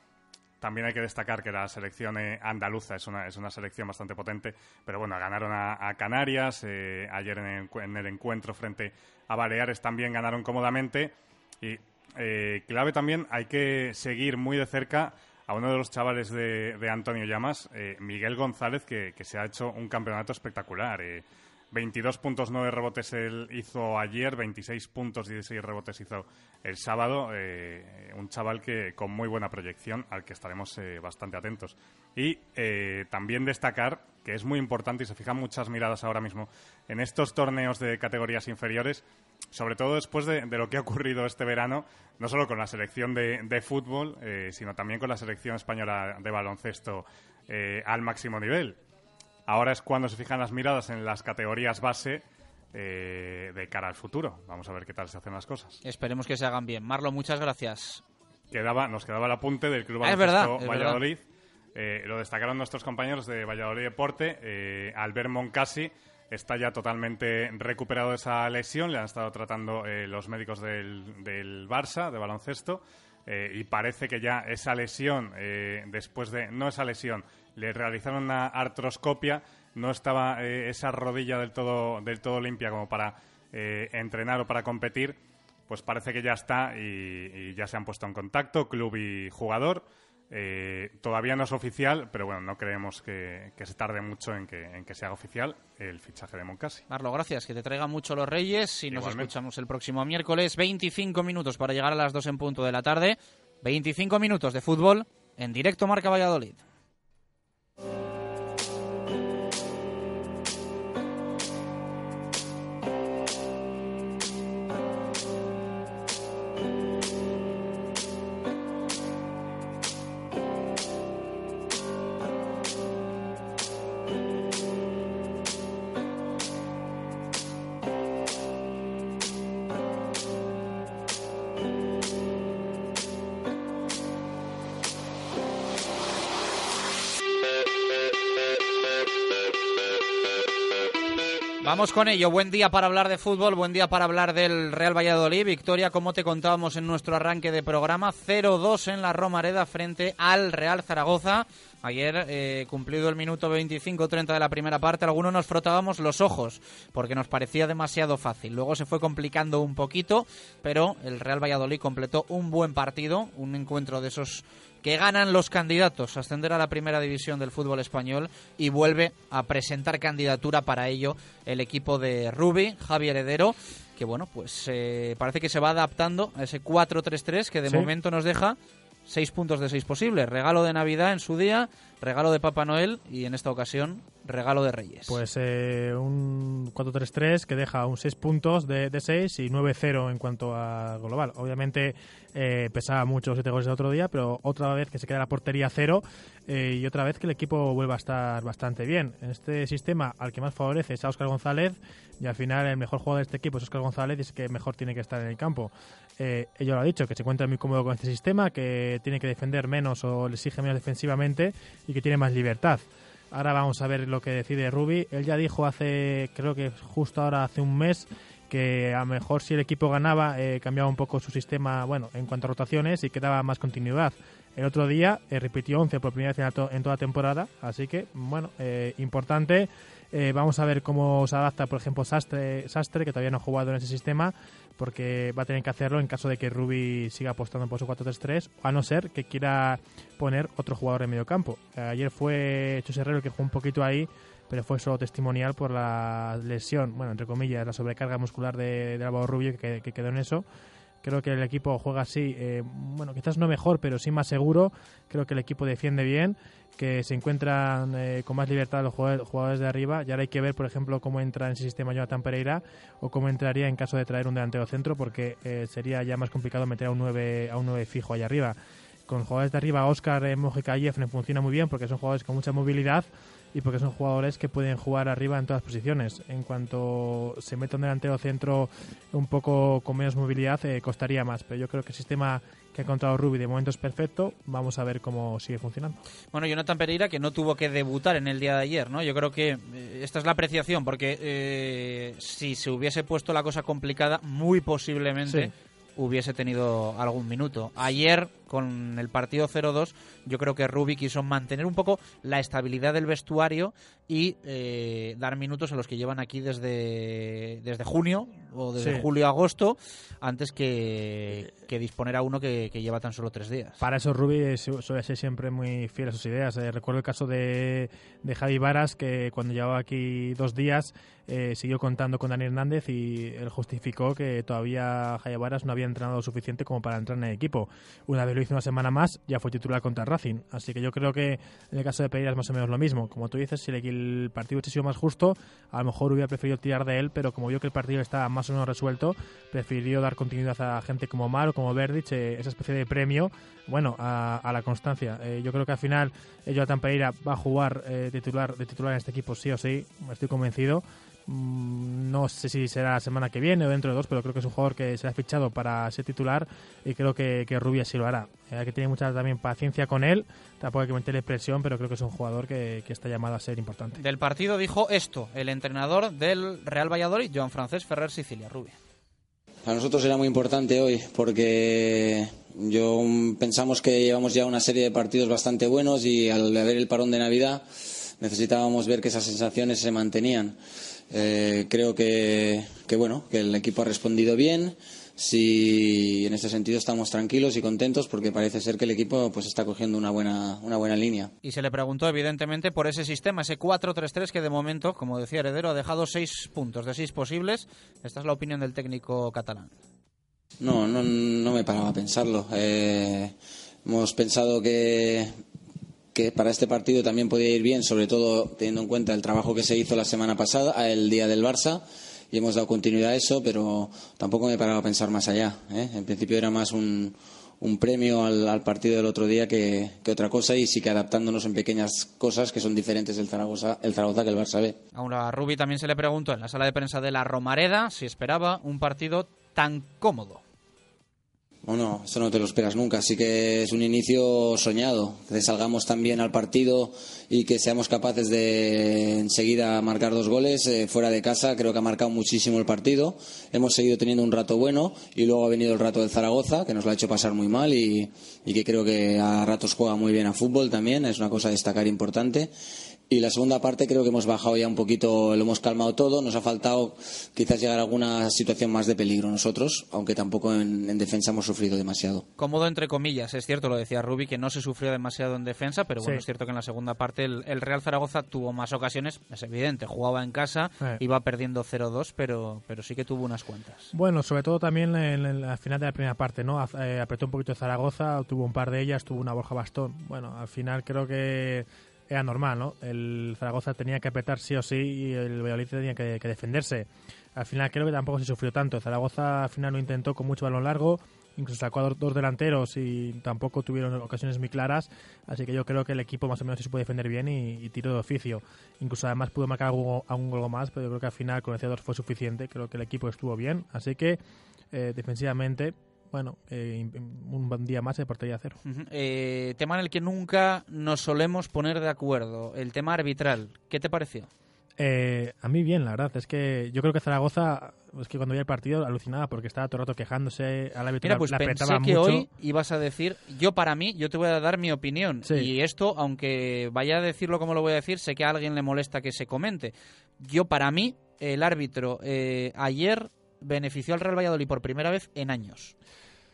también hay que destacar que la selección eh, andaluza es una, es una selección bastante potente, pero bueno, ganaron a, Canarias, eh, ayer en el, en el, encuentro frente a Baleares también ganaron cómodamente y eh, clave también hay que seguir muy de cerca a uno de los chavales de, de Antonio Llamas, Miguel González, que, que, se ha hecho un campeonato espectacular. 22 puntos, 9 rebotes él hizo ayer, 26 puntos, 16 rebotes hizo el sábado. Eh, un chaval que con muy buena proyección, al que estaremos eh, bastante atentos. Y eh, también destacar que es muy importante y se fijan muchas miradas ahora mismo en estos torneos de categorías inferiores, sobre todo después de, lo que ha ocurrido este verano, no solo con la selección de fútbol, sino también con la selección española de baloncesto al máximo nivel. Ahora es cuando se fijan las miradas en las categorías base eh, de cara al futuro. Vamos a ver qué tal se hacen las cosas. Esperemos que se hagan bien. Marlo, muchas gracias. Quedaba, nos quedaba el apunte del Club Baloncesto ah, Valladolid. Eh, lo destacaron nuestros compañeros de Valladolid Deporte. Eh, Albert Moncasi está ya totalmente recuperado de esa lesión. Le han estado tratando eh, los médicos del, del, Barça, de baloncesto. y parece que ya esa lesión, después de. No esa lesión, le realizaron una artroscopia, no estaba eh, esa rodilla del todo, del todo limpia como para eh, entrenar o para competir, pues parece que ya está y, y, ya se han puesto en contacto, club y jugador. Eh, todavía no es oficial, pero bueno, no creemos que, que se tarde mucho en que, en que, se haga oficial el fichaje de Moncasi. Marlo, gracias, que te traigan mucho los Reyes y nos escuchamos el próximo miércoles. 25 minutos para llegar a las 2 en punto de la tarde. 25 minutos de fútbol en directo Marca Valladolid. Con ello. Buen día para hablar de fútbol, buen día para hablar del Real Valladolid. Victoria, como te contábamos en nuestro arranque de programa, 0-2 en la Romareda frente al Real Zaragoza. Ayer, eh, cumplido el minuto 25-30 de la primera parte, algunos nos frotábamos los ojos porque nos parecía demasiado fácil. Luego se fue complicando un poquito, pero el Real Valladolid completó un buen partido, un encuentro de esos que ganan los candidatos a ascender a la primera división del fútbol español y vuelve a presentar candidatura para ello el equipo de Rubi, Javier Heredero, que bueno, pues eh, parece que se va adaptando a ese 4-3-3 que de momento nos deja seis puntos de seis posibles. Regalo de Navidad en su día, regalo de Papá Noel y en esta ocasión regalo de Reyes. Pues eh, un 4-3-3 que deja un 6 puntos de, de 6 y 9-0 en cuanto a global. Obviamente eh, pesaba mucho los 7 goles el otro día, pero otra vez que se queda la portería cero eh, y otra vez que el equipo vuelva a estar bastante bien. En este sistema al que más favorece es a Óscar González y al final el mejor jugador de este equipo es Óscar González y es que mejor tiene que estar en el campo. Eh, ello lo ha dicho, que se encuentra muy cómodo con este sistema, que tiene que defender menos o le exige menos defensivamente y que tiene más libertad. Ahora vamos a ver lo que decide Rubi. Él ya dijo hace, creo que justo ahora hace un mes, que a lo mejor si el equipo ganaba eh, cambiaba un poco su sistema, bueno, en cuanto a rotaciones y que daba más continuidad. El otro día eh, repitió 11 por primera vez en, to- en toda temporada, así que, bueno, eh, importante. Eh, vamos a ver cómo se adapta, por ejemplo, Sastre, Sastre, que todavía no ha jugado en ese sistema, porque va a tener que hacerlo en caso de que Rubi siga apostando por su 4-3-3, a no ser que quiera poner otro jugador en medio campo. Eh, ayer fue Chus Herrero el que jugó un poquito ahí, pero fue solo testimonial por la lesión, bueno, entre comillas, la sobrecarga muscular de, de Álvaro Rubio que, que quedó en eso. Creo que el equipo juega así, eh, bueno, quizás no mejor, pero sí más seguro. Creo que el equipo defiende bien, que se encuentran eh, con más libertad los jugadores, de arriba. Y ahora hay que ver, por ejemplo, cómo entra en ese sistema Jonathan Pereira o cómo entraría en caso de traer un delantero centro, porque eh, sería ya más complicado meter a un 9, a un 9 fijo allá arriba. Con jugadores de arriba, Oscar, eh, Mojica y Jeffrey funciona muy bien porque son jugadores con mucha movilidad y porque son jugadores que pueden jugar arriba en todas posiciones. En cuanto se meta un delantero centro un poco con menos movilidad, eh, costaría más. Pero yo creo que el sistema que ha encontrado Rubi de momento es perfecto. Vamos a ver cómo sigue funcionando. Bueno, Jonathan Pereira que no tuvo que debutar en el día de ayer, ¿no? Yo creo que eh, esta es la apreciación, porque eh, si se hubiese puesto la cosa complicada, muy posiblemente Sí. hubiese tenido algún minuto. Ayer, con el partido 0-2, yo creo que Rubi quiso mantener un poco la estabilidad del vestuario y eh, dar minutos a los que llevan aquí desde, desde junio o desde Sí. julio-agosto, antes que, que disponer a uno que, que lleva tan solo tres días. Para eso Rubi su- suele ser siempre muy fiel a sus ideas. Eh, recuerdo el caso de, de Javi Varas, que cuando llevaba aquí dos días eh, siguió contando con Dani Hernández y él justificó que todavía Javi Varas no había entrenado lo suficiente como para entrar en el equipo. Una vez lo hizo una semana más, ya fue titular contra Racing. Así que yo creo que en el caso de Pereira es más o menos lo mismo. Como tú dices, si el, partido hubiese sido más justo, a lo mejor hubiera preferido tirar de él, pero como vio que el partido estaba más o menos resuelto, prefirió dar continuidad a gente como Mar o como Verdic, eh, esa especie de premio, bueno, a, la constancia. Eh, yo creo que al final eh, Jonathan Pereira va a jugar eh, titular, de titular en este equipo sí o sí, estoy convencido. Mm, No sé si será la semana que viene o dentro de dos, pero creo que es un jugador que será fichado para ser titular y creo que, que Rubia sí lo hará. Eh, Hay que tener mucha también paciencia con él, tampoco hay que meterle presión, pero creo que es un jugador que, que está llamado a ser importante. Del partido dijo esto el entrenador del Real Valladolid, Joan Francés Ferrer Sicilia, Rubia. Para nosotros era muy importante hoy porque yo pensamos que llevamos ya una serie de partidos bastante buenos y al haber el parón de Navidad necesitábamos ver que esas sensaciones se mantenían. Eh, creo que, que bueno que el equipo ha respondido bien. Sí, en este sentido estamos tranquilos y contentos porque parece ser que el equipo pues está cogiendo una buena una buena línea. Y se le preguntó, evidentemente, por ese sistema, ese 4-3-3 que de momento, como decía Heredero, ha dejado seis puntos de seis posibles. Esta es la opinión del técnico catalán. No, no, no me paraba a pensarlo. Eh, hemos pensado que, que para este partido también podía ir bien, sobre todo teniendo en cuenta el trabajo que se hizo la semana pasada, el día del Barça, y hemos dado continuidad a eso, pero tampoco me paraba a pensar más allá. ¿eh? En principio era más un, un premio al, al partido del otro día que, otra cosa, y sí que adaptándonos en pequeñas cosas que son diferentes del Zaragoza, el Zaragoza que el Barça B. Ahora a Rubi también se le preguntó en la sala de prensa de la Romareda si esperaba un partido tan cómodo. Bueno, eso no te lo esperas nunca. Así que es un inicio soñado. Que salgamos también al partido y que seamos capaces de enseguida marcar dos goles eh, fuera de casa. Creo que ha marcado muchísimo el partido. Hemos seguido teniendo un rato bueno y luego ha venido el rato del Zaragoza, que nos lo ha hecho pasar muy mal y, y que creo que a ratos juega muy bien a fútbol también. Es una cosa a destacar importante. Y la segunda parte creo que hemos bajado ya un poquito, lo hemos calmado todo. Nos ha faltado quizás llegar a alguna situación más de peligro nosotros, aunque tampoco en, en defensa hemos sufrido demasiado. Cómodo entre comillas, es cierto, lo decía Rubi, que no se sufrió demasiado en defensa, pero bueno, Sí. es cierto que en la segunda parte el, el Real Zaragoza tuvo más ocasiones, es evidente, jugaba en casa, Eh. iba perdiendo 0-2, pero, pero sí que tuvo unas cuantas. Bueno, sobre todo también en, en la final de la primera parte, ¿no? Eh, apretó un poquito Zaragoza, tuvo un par de ellas, tuvo una Borja Bastón. Bueno, al final creo que era normal, ¿no? El Zaragoza tenía que apretar sí o sí y el Valladolid tenía que, defenderse. Al final creo que tampoco se sufrió tanto. Zaragoza al final lo intentó con mucho balón largo, incluso sacó a dos, delanteros y tampoco tuvieron ocasiones muy claras. Así que yo creo que el equipo más o menos se puede defender bien y, y tiró de oficio. Incluso además pudo marcar algún, gol más, pero yo creo que al final con el C2 fue suficiente. Creo que el equipo estuvo bien. Así que eh, defensivamente, bueno, eh, un buen día más de portería cero. Eh, tema en el que nunca nos solemos poner de acuerdo, el tema arbitral. ¿Qué te pareció? Eh, a mí bien, la verdad. Es que yo creo que Zaragoza, es que cuando vi el partido alucinaba porque estaba todo el rato quejándose al árbitro. Mira, pues la pensé que mucho. hoy ibas a decir, yo para mí, yo te voy a dar mi opinión. Sí. Y esto, aunque vaya a decirlo como lo voy a decir, sé que a alguien le molesta que se comente. Yo para mí, el árbitro eh, ayer benefició al Real Valladolid por primera vez en años.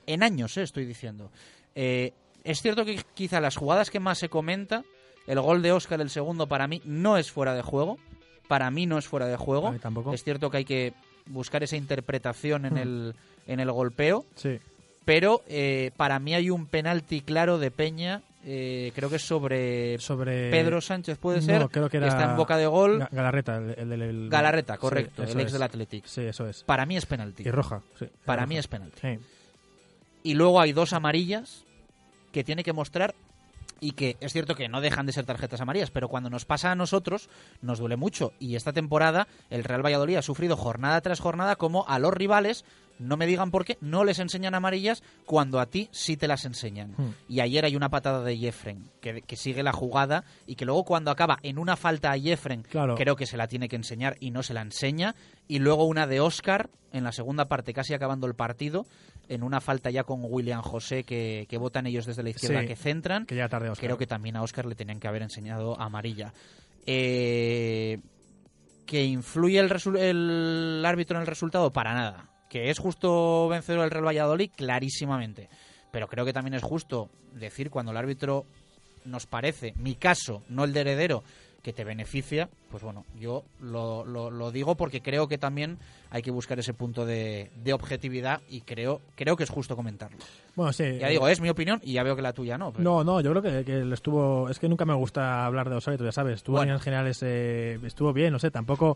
En años, eh, estoy diciendo. Eh, es cierto que quizá las jugadas que más se comenta, el gol de Oscar, el segundo, para mí no es fuera de juego. Para mí no es fuera de juego. Tampoco. Es cierto que hay que buscar esa interpretación en, Hmm. el, en el golpeo Sí. pero eh, para mí hay un penalti claro de Peña, eh, creo que es sobre Sobre. Pedro Sánchez, puede No, ser, creo que era está en boca de gol. Ga- Galarreta, el, el, el- Galarreta, correcto, el ex es. del Athletic. Sí, eso es. Para mí es penalti. Y roja. sí, Para roja. mí es penalti. Sí. Y luego hay dos amarillas que tiene que mostrar y que es cierto que no dejan de ser tarjetas amarillas, pero cuando nos pasa a nosotros nos duele mucho. Y esta temporada el Real Valladolid ha sufrido jornada tras jornada como a los rivales, no me digan por qué, no les enseñan amarillas cuando a ti sí te las enseñan. Hmm. Y ayer hay una patada de Jeffren que, que sigue la jugada y que luego cuando acaba en una falta a Jeffren Claro. creo que se la tiene que enseñar y no se la enseña. Y luego una de Oscar en la segunda parte, casi acabando el partido, en una falta ya con William José que, que votan ellos desde la izquierda Sí, que centran. Que llega tarde Oscar. Creo que también a Oscar le tenían que haber enseñado amarilla. Eh, ¿Que influye el, el árbitro en el resultado? Para nada. ¿Que es justo vencedor del Real Valladolid? Clarísimamente. Pero creo que también es justo decir cuando el árbitro nos parece, mi caso, no el de heredero, que te beneficia, pues bueno, yo lo, lo- lo digo porque creo que también hay que buscar ese punto de, de objetividad y creo, creo que es justo comentarlo. Bueno, sí. Ya eh, digo, es mi opinión y ya veo que la tuya no. pero- No, no, yo creo que, estuvo. Es que nunca me gusta hablar de los árbitros, ya sabes. Estuvo Bueno. en generales, eh, estuvo bien, no sé, tampoco.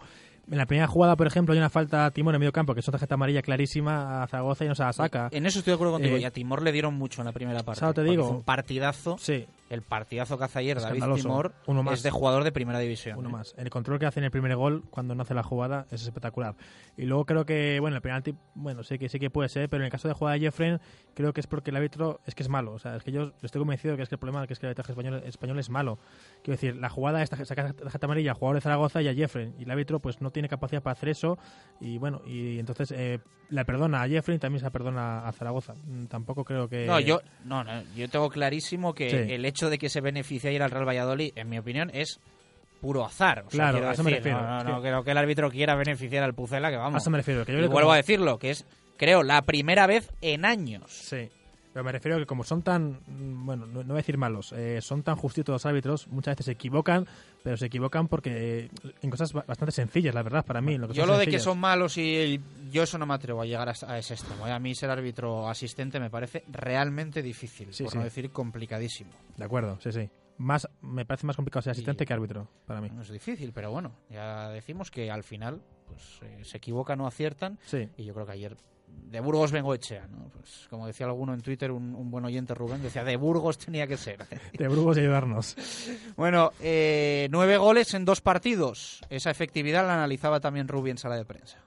En la primera jugada, por ejemplo, hay una falta a Timón en medio campo, que es una tarjeta amarilla clarísima a Zaragoza y no se la saca. En eso estoy de acuerdo contigo. Eh, y a Timor le dieron mucho en la primera parte. ¿sabes? te digo. un partidazo. Sí, El partidazo que hace ayer David. Timor Uno más. es de jugador de primera división. uno ¿eh? más. El control que hace en el primer gol cuando no hace la jugada es espectacular. Y luego creo que, bueno, el penalti, bueno, sí que sí que puede ser, pero en el caso de jugada de Jeffren, creo que es porque el árbitro es que es malo. O sea, es que yo estoy convencido que es que el problema que es que el arbitraje español, español es malo. Quiero decir, la jugada esta saca tarjeta amarilla jugador de Zaragoza y a Jeffren. Y el árbitro pues no tiene capacidad para hacer eso. Y bueno, y entonces eh, la perdona a Jeffren y también se la perdona a Zaragoza. Mm, Tampoco creo que. No, yo, no, no, yo tengo clarísimo que Sí. el hecho de que se beneficie ir al Real Valladolid, en mi opinión, es puro azar. O sea, Claro, a eso me refiero. No, no, no creo que el árbitro quiera beneficiar al Pucela, que A vamos. eso me refiero. Que yo y vuelvo como- a decirlo, que es, creo, la primera vez en años. Sí, pero me refiero a que como son tan, bueno, no, no voy a decir malos, eh, son tan justitos los árbitros, muchas veces se equivocan, pero se equivocan porque eh, en cosas ba- bastante sencillas, la verdad, para mí. lo que Yo lo de que son malos y yo eso no me atrevo a llegar a, a ese extremo. ¿eh? A mí ser árbitro asistente me parece realmente difícil, Sí, por sí. no decir complicadísimo. De acuerdo, sí, sí. Más, me parece más complicado ser asistente Y- que árbitro, para mí. No es difícil, pero bueno, ya decimos que al final pues eh, se equivocan o aciertan Sí. y yo creo que ayer de Burgos vengo Echea, ¿no? Pues como decía alguno en Twitter, un, un buen oyente Rubén, decía de Burgos tenía que ser. De Burgos y ayudarnos. bueno, eh, nueve goles en dos partidos. Esa efectividad la analizaba también Rubí en sala de prensa.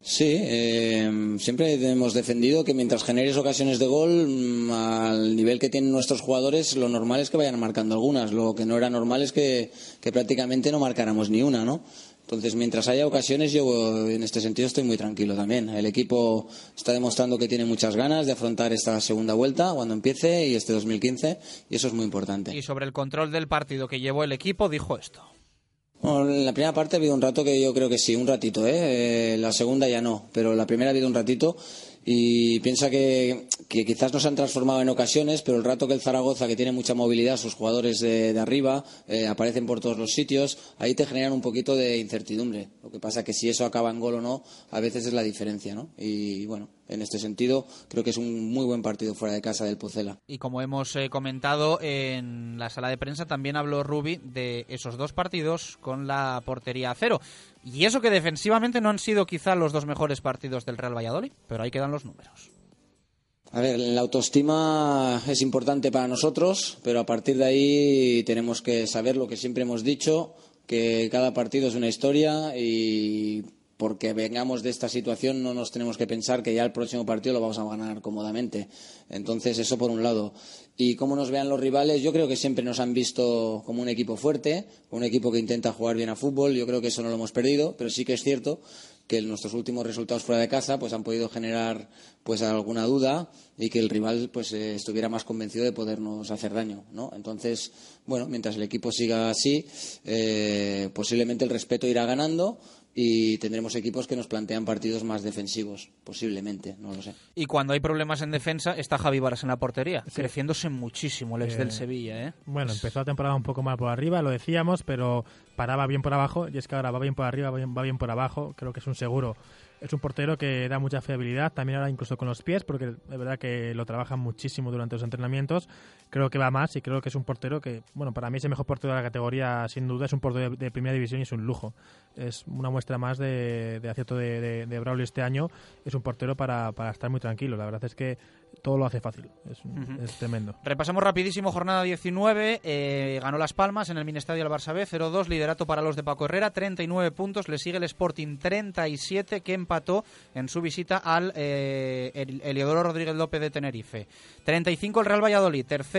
Sí, eh, siempre hemos defendido que mientras generes ocasiones de gol, mm, al nivel que tienen nuestros jugadores, lo normal es que vayan marcando algunas. Lo que no era normal es que, que prácticamente no marcáramos ni una, ¿no? Entonces, mientras haya ocasiones, yo en este sentido estoy muy tranquilo también. El equipo está demostrando que tiene muchas ganas de afrontar esta segunda vuelta cuando empiece y este 2015, y eso es muy importante. Y sobre el control del partido que llevó el equipo, dijo esto. Bueno, en la primera parte ha habido un rato que yo creo que sí, un ratito, ¿eh? Eh, la segunda ya no, pero la primera ha habido un ratito y piensa que, quizás no se han transformado en ocasiones, pero el rato que el Zaragoza, que tiene mucha movilidad, sus jugadores de, arriba eh, aparecen por todos los sitios, ahí te generan un poquito de incertidumbre. Lo que pasa que si eso acaba en gol o no, a veces es la diferencia, ¿no? Y bueno, en este sentido, creo que es un muy buen partido fuera de casa del Pucela. Y como hemos eh, comentado en la sala de prensa, también habló Rubi de esos dos partidos con la portería a cero. Y eso que defensivamente no han sido quizá los dos mejores partidos del Real Valladolid, pero ahí quedan los números. A ver, la autoestima es importante para nosotros, pero a partir de ahí tenemos que saber lo que siempre hemos dicho, que cada partido es una historia y porque vengamos de esta situación no nos tenemos que pensar que ya el próximo partido lo vamos a ganar cómodamente. Entonces, eso por un lado. Y cómo nos vean los rivales, yo creo que siempre nos han visto como un equipo fuerte, un equipo que intenta jugar bien a fútbol. Yo creo que eso no lo hemos perdido, pero sí que es cierto que nuestros últimos resultados fuera de casa pues han podido generar pues alguna duda y que el rival pues eh, estuviera más convencido de podernos hacer daño no entonces bueno mientras el equipo siga así eh, posiblemente el respeto irá ganando y tendremos equipos que nos plantean partidos más defensivos, posiblemente, no lo sé. Y cuando hay problemas en defensa, está Javi Varas en la portería, creciéndose muchísimo el ex del Sevilla. ¿eh? Bueno, empezó la temporada un poco mal por arriba, lo decíamos, pero paraba bien por abajo y es que ahora va bien por arriba, va bien por abajo, creo que es un seguro es un portero que da mucha fiabilidad, también ahora incluso con los pies, porque de verdad que lo trabajan muchísimo durante los entrenamientos. Creo que va más y creo que es un portero que, bueno, para mí es el mejor portero de la categoría, sin duda, es un portero de, primera división y es un lujo. Es una muestra más de, acierto de, de, Braulio este año. Es un portero para, para estar muy tranquilo. La verdad es que todo lo hace fácil. Es, tremendo. Repasamos rapidísimo jornada 19. Eh, ganó Las Palmas en el Minestadio del Barça B, 0-2. Liderato para los de Paco Herrera, 39 puntos. Le sigue el Sporting, 37, que empató en su visita al eh, Eliodoro Rodríguez López de Tenerife. 35 el Real Valladolid, tercero.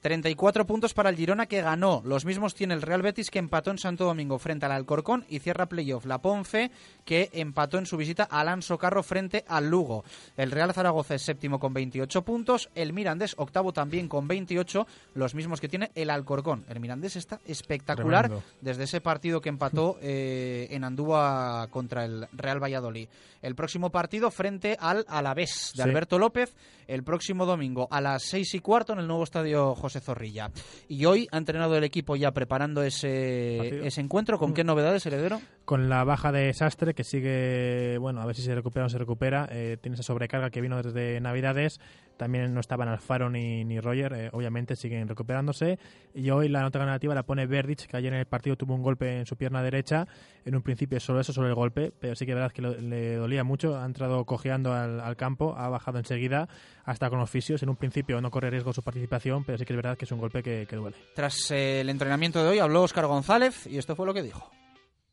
34 puntos para el Girona que ganó. Los mismos tiene el Real Betis que empató en Santo Domingo frente al Alcorcón y cierra playoff la Ponce que empató en su visita a Alonso Carro frente al Lugo. El Real Zaragoza es séptimo con 28 puntos, el Mirandés octavo también con 28, los mismos que tiene el Alcorcón. El Mirandés está espectacular desde ese partido que empató eh, en Andúa contra el Real Valladolid. El próximo partido frente al Alavés de Alberto López el próximo domingo a las seis y cuarto en el nuevo estadio José Zorrilla. Y hoy ha entrenado el equipo ya preparando ese, ese encuentro. ¿Con mm. qué novedades, heredero? Con la baja de Sastre, que sigue, bueno, a ver si se recupera o no se recupera. Eh, tiene esa sobrecarga que vino desde Navidades. También no estaban Alfaro ni, ni Roger, eh, obviamente siguen recuperándose. Y hoy la nota ganativa la pone Verdic, que ayer en el partido tuvo un golpe en su pierna derecha. En un principio solo eso, solo el golpe, pero sí que es verdad que le dolía mucho. Ha entrado cojeando al, al campo, ha bajado enseguida hasta con oficios. En un principio no corre riesgo su participación, pero sí que es verdad que es un golpe que, duele. Tras eh, el entrenamiento de hoy habló Óscar González y esto fue lo que dijo.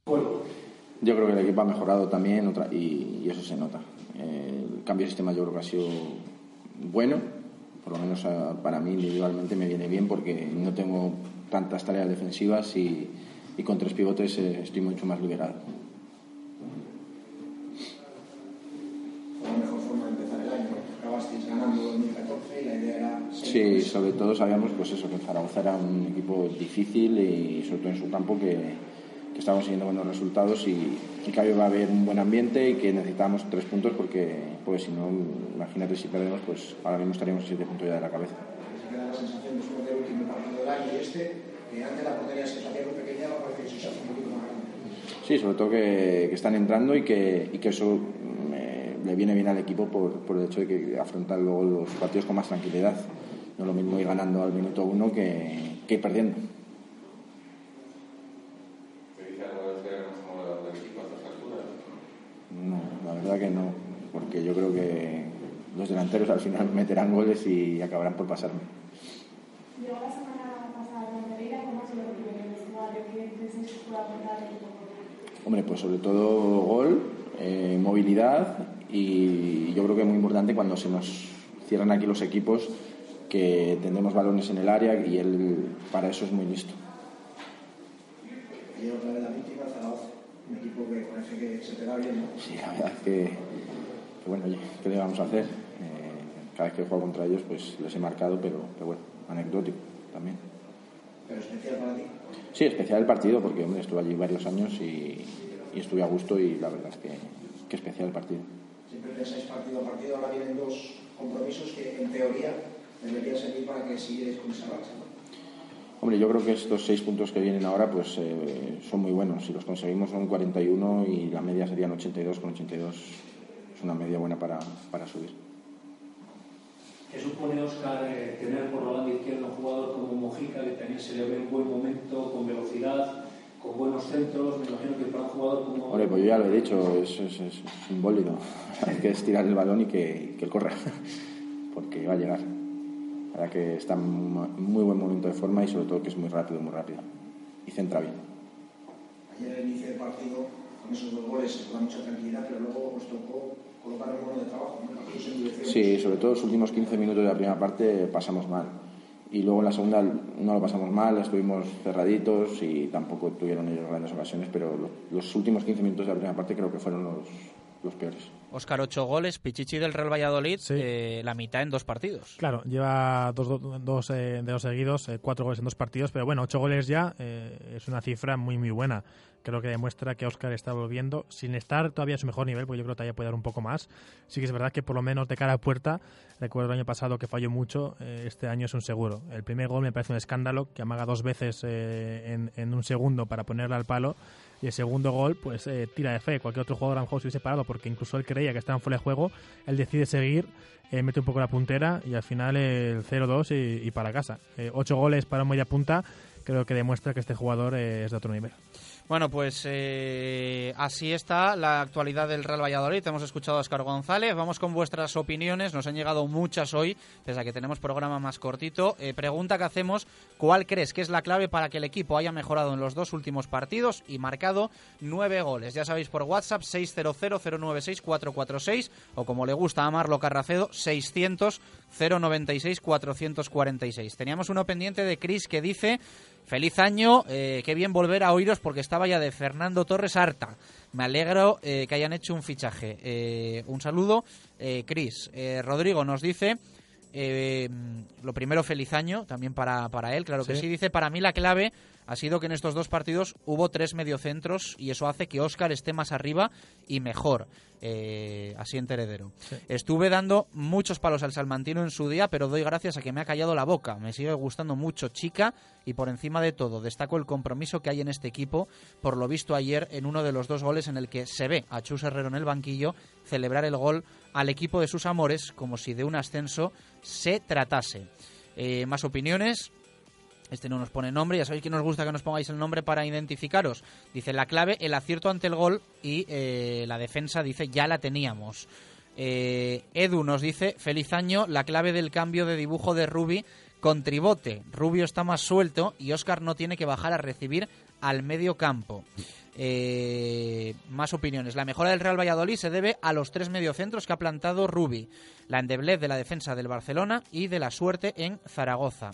yo creo que el equipo ha mejorado también otra, y, eso se nota. El cambio de sistema yo creo que ha sido bueno, por lo menos para mí individualmente me viene bien porque no tengo tantas tareas defensivas y, con tres pivotes eh, estoy mucho más liberado. Sí, sobre todo sabíamos pues eso, que Zaragoza era un equipo difícil y sobre todo en su campo que, que estaba consiguiendo buenos resultados y, que hoy va a haber un buen ambiente y que necesitamos tres puntos porque pues si no, imagínate si perdemos, pues ahora mismo estaríamos siete puntos ya de la cabeza. Sí, sobre todo que, que están entrando y que, y que eso le viene bien al equipo por, por el hecho de que afrontar luego los partidos con más tranquilidad. No es lo mismo ir ganando al minuto uno que, que ir perdiendo. No, la verdad que no, porque yo creo que los delanteros al final meterán goles y acabarán por pasarme. Hombre, pues sobre todo gol eh, movilidad y yo creo que es muy importante cuando se nos cierran aquí los equipos que tendremos balones en el área y él para eso es muy listo. Y otra vez la víctima, Zaragoza, un equipo que parece que se te da bien, ¿no? Sí, la verdad es que, que bueno, oye, ¿qué le vamos a hacer? Eh, cada vez que jugado contra ellos pues les he marcado, pero, pero bueno, anecdótico también. Pero especial para ti. Sí, especial el partido porque hombre, estuve allí varios años y, y estuve a gusto y la verdad es que, que especial el partido. Siempre pensáis partido a partido, ahora vienen dos compromisos que en teoría deberían servir para que siguierais con esa. Hombre, yo creo que estos seis puntos que vienen ahora pues eh, son muy buenos. Si los conseguimos son 41 y la media serían 82 con 82. Es una media buena para, para subir. ¿Qué supone, Oscar, eh, tener por la banda izquierda un jugador como Mojica, que también se le ve en buen momento, con velocidad, con buenos centros? Me imagino que para un jugador como... Hombre, pues yo ya lo he dicho, es, es, es simbólico. Hay que estirar el balón y que, que él corra, porque va a llegar. La verdad que está en muy buen momento de forma y sobre todo que es muy rápido, muy rápido. Y centra bien. Ayer el inicio del partido, con esos dos goles, se da mucha tranquilidad, pero luego os tocó colocar un mono de trabajo, ¿no? Sí, sobre todo los últimos 15 minutos de la primera parte pasamos mal. Y luego en la segunda no lo pasamos mal, estuvimos cerraditos y tampoco tuvieron ellos grandes ocasiones, pero los últimos 15 minutos de la primera parte creo que fueron los, los peores. Oscar, ocho goles, Pichichi del Real Valladolid, eh, la mitad en dos partidos. Claro, lleva dos, dos, dos eh, de dos seguidos, eh, cuatro goles en dos partidos, pero bueno, ocho goles ya eh, es una cifra muy, muy buena. Creo que demuestra que Oscar está volviendo, sin estar todavía a su mejor nivel, porque yo creo que todavía puede dar un poco más. Sí que es verdad que por lo menos de cara a puerta, recuerdo el año pasado que falló mucho, eh, este año es un seguro. El primer gol me parece un escándalo, que amaga dos veces eh, en, en un segundo para ponerle al palo. Y el segundo gol, pues eh, tira de fe. Cualquier otro jugador a lo mejor se hubiese parado porque incluso él creía que estaba en fuera de juego. Él decide seguir, eh, mete un poco la puntera y al final el 0-2 y, y, para casa. Eh, ocho goles para un media punta creo que demuestra que este jugador eh, es de otro nivel. Bueno, pues eh, así está la actualidad del Real Valladolid. Hemos escuchado a Oscar González. Vamos con vuestras opiniones. Nos han llegado muchas hoy, pese a que tenemos programa más cortito. Eh, pregunta que hacemos, ¿cuál crees que es la clave para que el equipo haya mejorado en los dos últimos partidos y marcado nueve goles? Ya sabéis, por WhatsApp 600-096-446 o como le gusta a Marlo Carracedo, 600-096-446. Teníamos uno pendiente de Chris que dice... Feliz año, eh, qué bien volver a oíros porque estaba ya de Fernando Torres harta. Me alegro eh, que hayan hecho un fichaje. Eh, un saludo, Cris. Rodrigo nos dice, lo primero, feliz año también para, para él, claro que sí. Dice, para mí la clave ha sido que en estos dos partidos hubo tres mediocentros y eso hace que Óscar esté más arriba y mejor. Eh, asiente heredero. Sí. Estuve dando muchos palos al salmantino en su día, pero doy gracias a que me ha callado la boca. Me sigue gustando mucho Chica y por encima de todo destaco el compromiso que hay en este equipo, por lo visto ayer en uno de los dos goles en el que se ve a Chus Herrero en el banquillo celebrar el gol al equipo de sus amores como si de un ascenso se tratase. Eh, más opiniones, este no nos pone nombre, ya sabéis que nos gusta que nos pongáis el nombre para identificaros. Dice la clave, el acierto ante el gol y eh, la defensa dice ya la teníamos. Eh, Edu nos dice, feliz año, la clave del cambio de dibujo de Rubi con tribote. Rubio está más suelto y Oscar no tiene que bajar a recibir al medio campo. Eh, más opiniones. La mejora del Real Valladolid se debe a los tres mediocentros que ha plantado Rubi. La endeblez de la defensa del Barcelona y de la suerte en Zaragoza.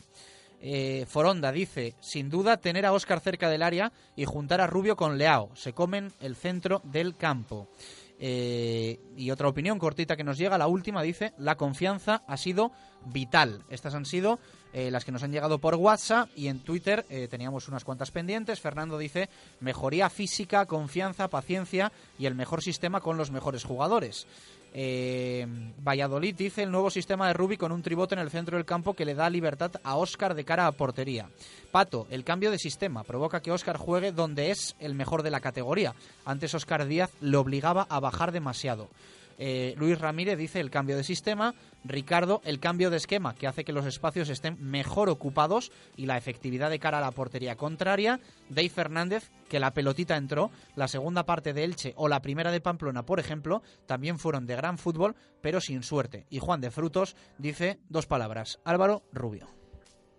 Eh, Foronda dice, sin duda, tener a Óscar cerca del área y juntar a Rubio con Leao. Se comen el centro del campo. Eh, y otra opinión cortita que nos llega, la última, dice, la confianza ha sido vital. Estas han sido eh, las que nos han llegado por WhatsApp y en Twitter eh, teníamos unas cuantas pendientes. Fernando dice, mejoría física, confianza, paciencia y el mejor sistema con los mejores jugadores. Eh, Valladolid dice el nuevo sistema de Rubi con un tribote en el centro del campo que le da libertad a Óscar de cara a portería. Pato, el cambio de sistema provoca que Óscar juegue donde es el mejor de la categoría. Antes Óscar Díaz le obligaba a bajar demasiado. Eh, Luis Ramírez dice el cambio de sistema, Ricardo el cambio de esquema que hace que los espacios estén mejor ocupados y la efectividad de cara a la portería contraria, Dave Fernández que la pelotita entró, la segunda parte de Elche o la primera de Pamplona por ejemplo también fueron de gran fútbol pero sin suerte. Y Juan de Frutos dice dos palabras, Álvaro Rubio.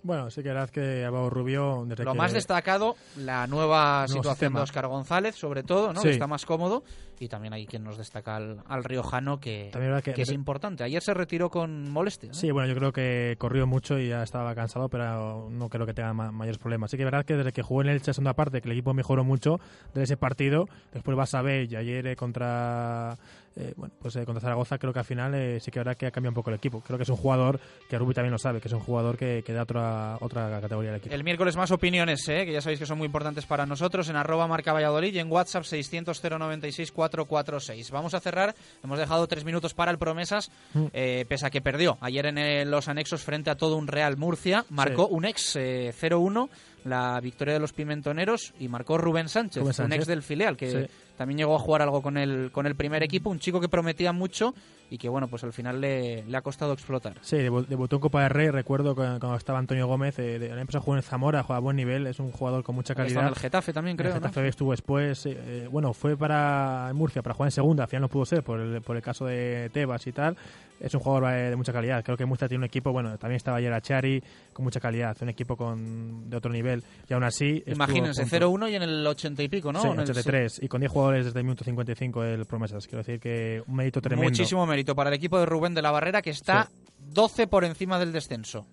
Bueno, sí que verdad que Abao Rubio... Desde Lo más destacado, la nueva situación de Oscar González, sobre todo, ¿no? que está más cómodo. Y también hay quien nos destaca al, riojano, que, que, es importante. Ayer se retiró con molestias. Sí, bueno, yo creo que corrió mucho y ya estaba cansado, pero no creo que tenga mayores problemas. Sí que verdad que desde que jugó en el segunda parte, que el equipo mejoró mucho de ese partido, después vas a ver, y ayer eh, contra eh, bueno, pues eh, contra Zaragoza creo que al final eh, sí que habrá que cambiar un poco el equipo. Creo que es un jugador que Rubi también lo sabe, que es un jugador que, da otra, otra categoría del equipo. El miércoles más opiniones, que ya sabéis que son muy importantes para nosotros, en arroba marca Valladolid y en WhatsApp 600 096 446. Vamos a cerrar, hemos dejado tres minutos para el Promesas, mm. pese a que perdió ayer en los anexos frente a todo un Real Murcia, marcó un ex 0-1 la victoria de los pimentoneros y marcó Rubén Sánchez, un ex del filial que también llegó a jugar algo con el, con el primer equipo, un chico que prometía mucho y que bueno, pues al final le, ha costado explotar. Sí, debutó en Copa del Rey, recuerdo cuando estaba Antonio Gómez, eh, de, empezó a jugar en Zamora, juega a buen nivel, es un jugador con mucha calidad. En el Getafe también creo. El Getafe estuvo después, eh, bueno, fue para Murcia para jugar en segunda, al final no pudo ser por el, por el caso de Tebas y tal. Es un jugador eh, de mucha calidad. Creo que Murcia tiene un equipo, bueno, también estaba ayer a Chari con mucha calidad, un equipo con de otro nivel. Y aún así. Imagínense, 0-1 y en el 80 y pico, ¿no? Sí, 83. Y con 10 jugadores desde el minuto 55 del Promesas. Quiero decir que un mérito tremendo. Muchísimo mérito para el equipo de Rubén de la Barrera, que está 12 por encima del descenso.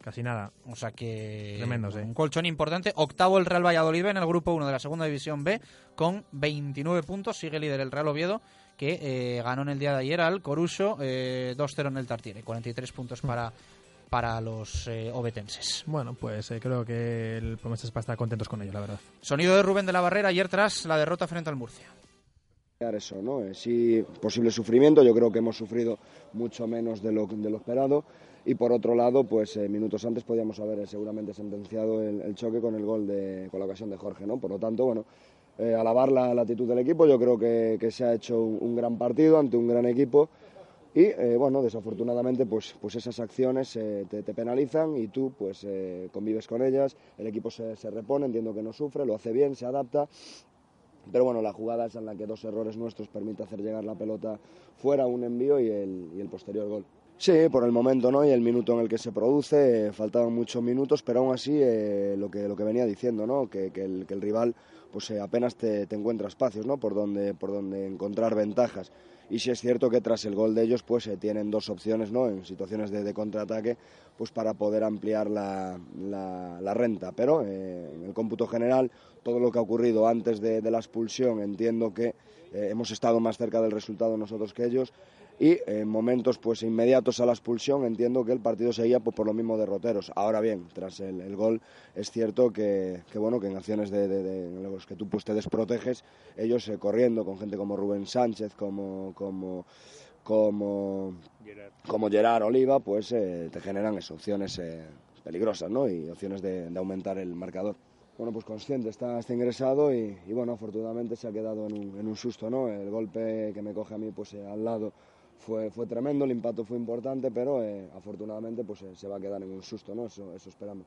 Casi nada. O sea que. Tremendo, sí. Un colchón importante. Octavo el Real Valladolid en el grupo 1 de la segunda división B con 29 puntos. Sigue líder el Real Oviedo que eh, ganó en el día de ayer al Coruso eh, 2-0 en el Tartiere. 43 puntos para para los eh, obetenses. Bueno, pues eh, creo que el Promesas para estar contentos con ello, la verdad. Sonido de Rubén de la Barrera ayer tras la derrota frente al Murcia. Eso, ¿no? Sí, posible sufrimiento, yo creo que hemos sufrido mucho menos de lo, de lo esperado y por otro lado, pues minutos antes podíamos haber seguramente sentenciado el, el, choque con el gol de, con la ocasión de Jorge, ¿no? Por lo tanto, bueno, eh, alabar la, actitud del equipo. Yo creo que, se ha hecho un, gran partido ante un gran equipo y eh, bueno, desafortunadamente pues, pues esas acciones eh, te, penalizan y tú pues convives con ellas, el equipo se, repone, entiendo que no sufre, lo hace bien, se adapta. Pero bueno, la jugada es en la que dos errores nuestros permite hacer llegar la pelota fuera, un envío y el, el posterior gol. Sí, por el momento ¿no? y el minuto en el que se produce, faltaban muchos minutos, pero aún así lo, que, lo que venía diciendo, ¿no? que, que el rival pues eh, apenas te, encuentra espacios ¿no? por, donde, por donde encontrar ventajas. Y si es cierto que tras el gol de ellos pues eh, tienen dos opciones ¿no? en situaciones de, contraataque pues para poder ampliar la, la, renta. Pero eh, en el cómputo general, todo lo que ha ocurrido antes de, de la expulsión, entiendo que hemos estado más cerca del resultado nosotros que ellos y en momentos pues inmediatos a la expulsión entiendo que el partido seguía pues, por los mismos derroteros. Ahora bien, tras el, gol es cierto que, bueno que en acciones de, los que tú pues te desproteges, ellos eh, corriendo con gente como Rubén Sánchez, como como como Gerard, como Gerard Oliva, pues eh, te generan eso, opciones eh, peligrosas, ¿no? Y opciones de, aumentar el marcador bueno, pues consciente, está, está ingresado y, bueno, afortunadamente se ha quedado en un, en un, susto, ¿no? El golpe que me coge a mí pues al lado fue, fue tremendo, el impacto fue importante, pero eh, afortunadamente pues eh, se va a quedar en un susto, ¿no? Eso, eso esperamos.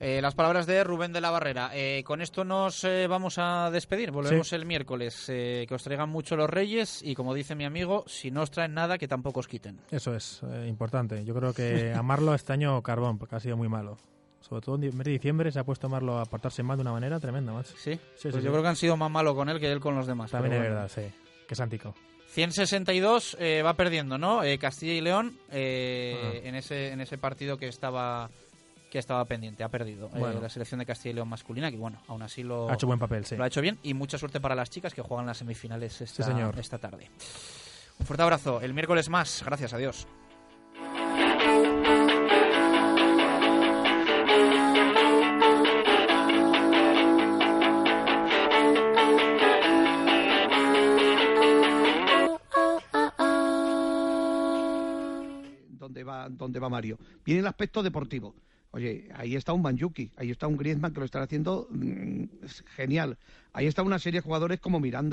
Eh, las palabras de Rubén de la Barrera. con esto nos vamos a despedir. Volvemos el miércoles. que os traigan mucho los Reyes y, como dice mi amigo, si no os traen nada, que tampoco os quiten. Eso es importante. Yo creo que amarlo este año carbón, porque ha sido muy malo. Sobre todo en mes de diciembre se ha puesto a amarlo a apartarse más de una manera tremenda. Más. Sí, sí, pues yo creo que han sido más malos con él que él con los demás. También es verdad, sí. Que es antico. 162 eh, va perdiendo, ¿no? Eh, Castilla y León eh, en ese en ese partido que estaba que estaba pendiente, ha perdido la selección de Castilla y León masculina, que bueno, aún así lo ha hecho buen papel, sí. Lo ha hecho bien y mucha suerte para las chicas que juegan las semifinales esta, esta tarde. Un fuerte abrazo, el miércoles más, gracias, adiós. Dónde va Mario. Viene el aspecto deportivo. Oye, ahí está un Banjuki, ahí está un Griezmann que lo está haciendo mm, genial. Ahí está una serie de jugadores como Miranda.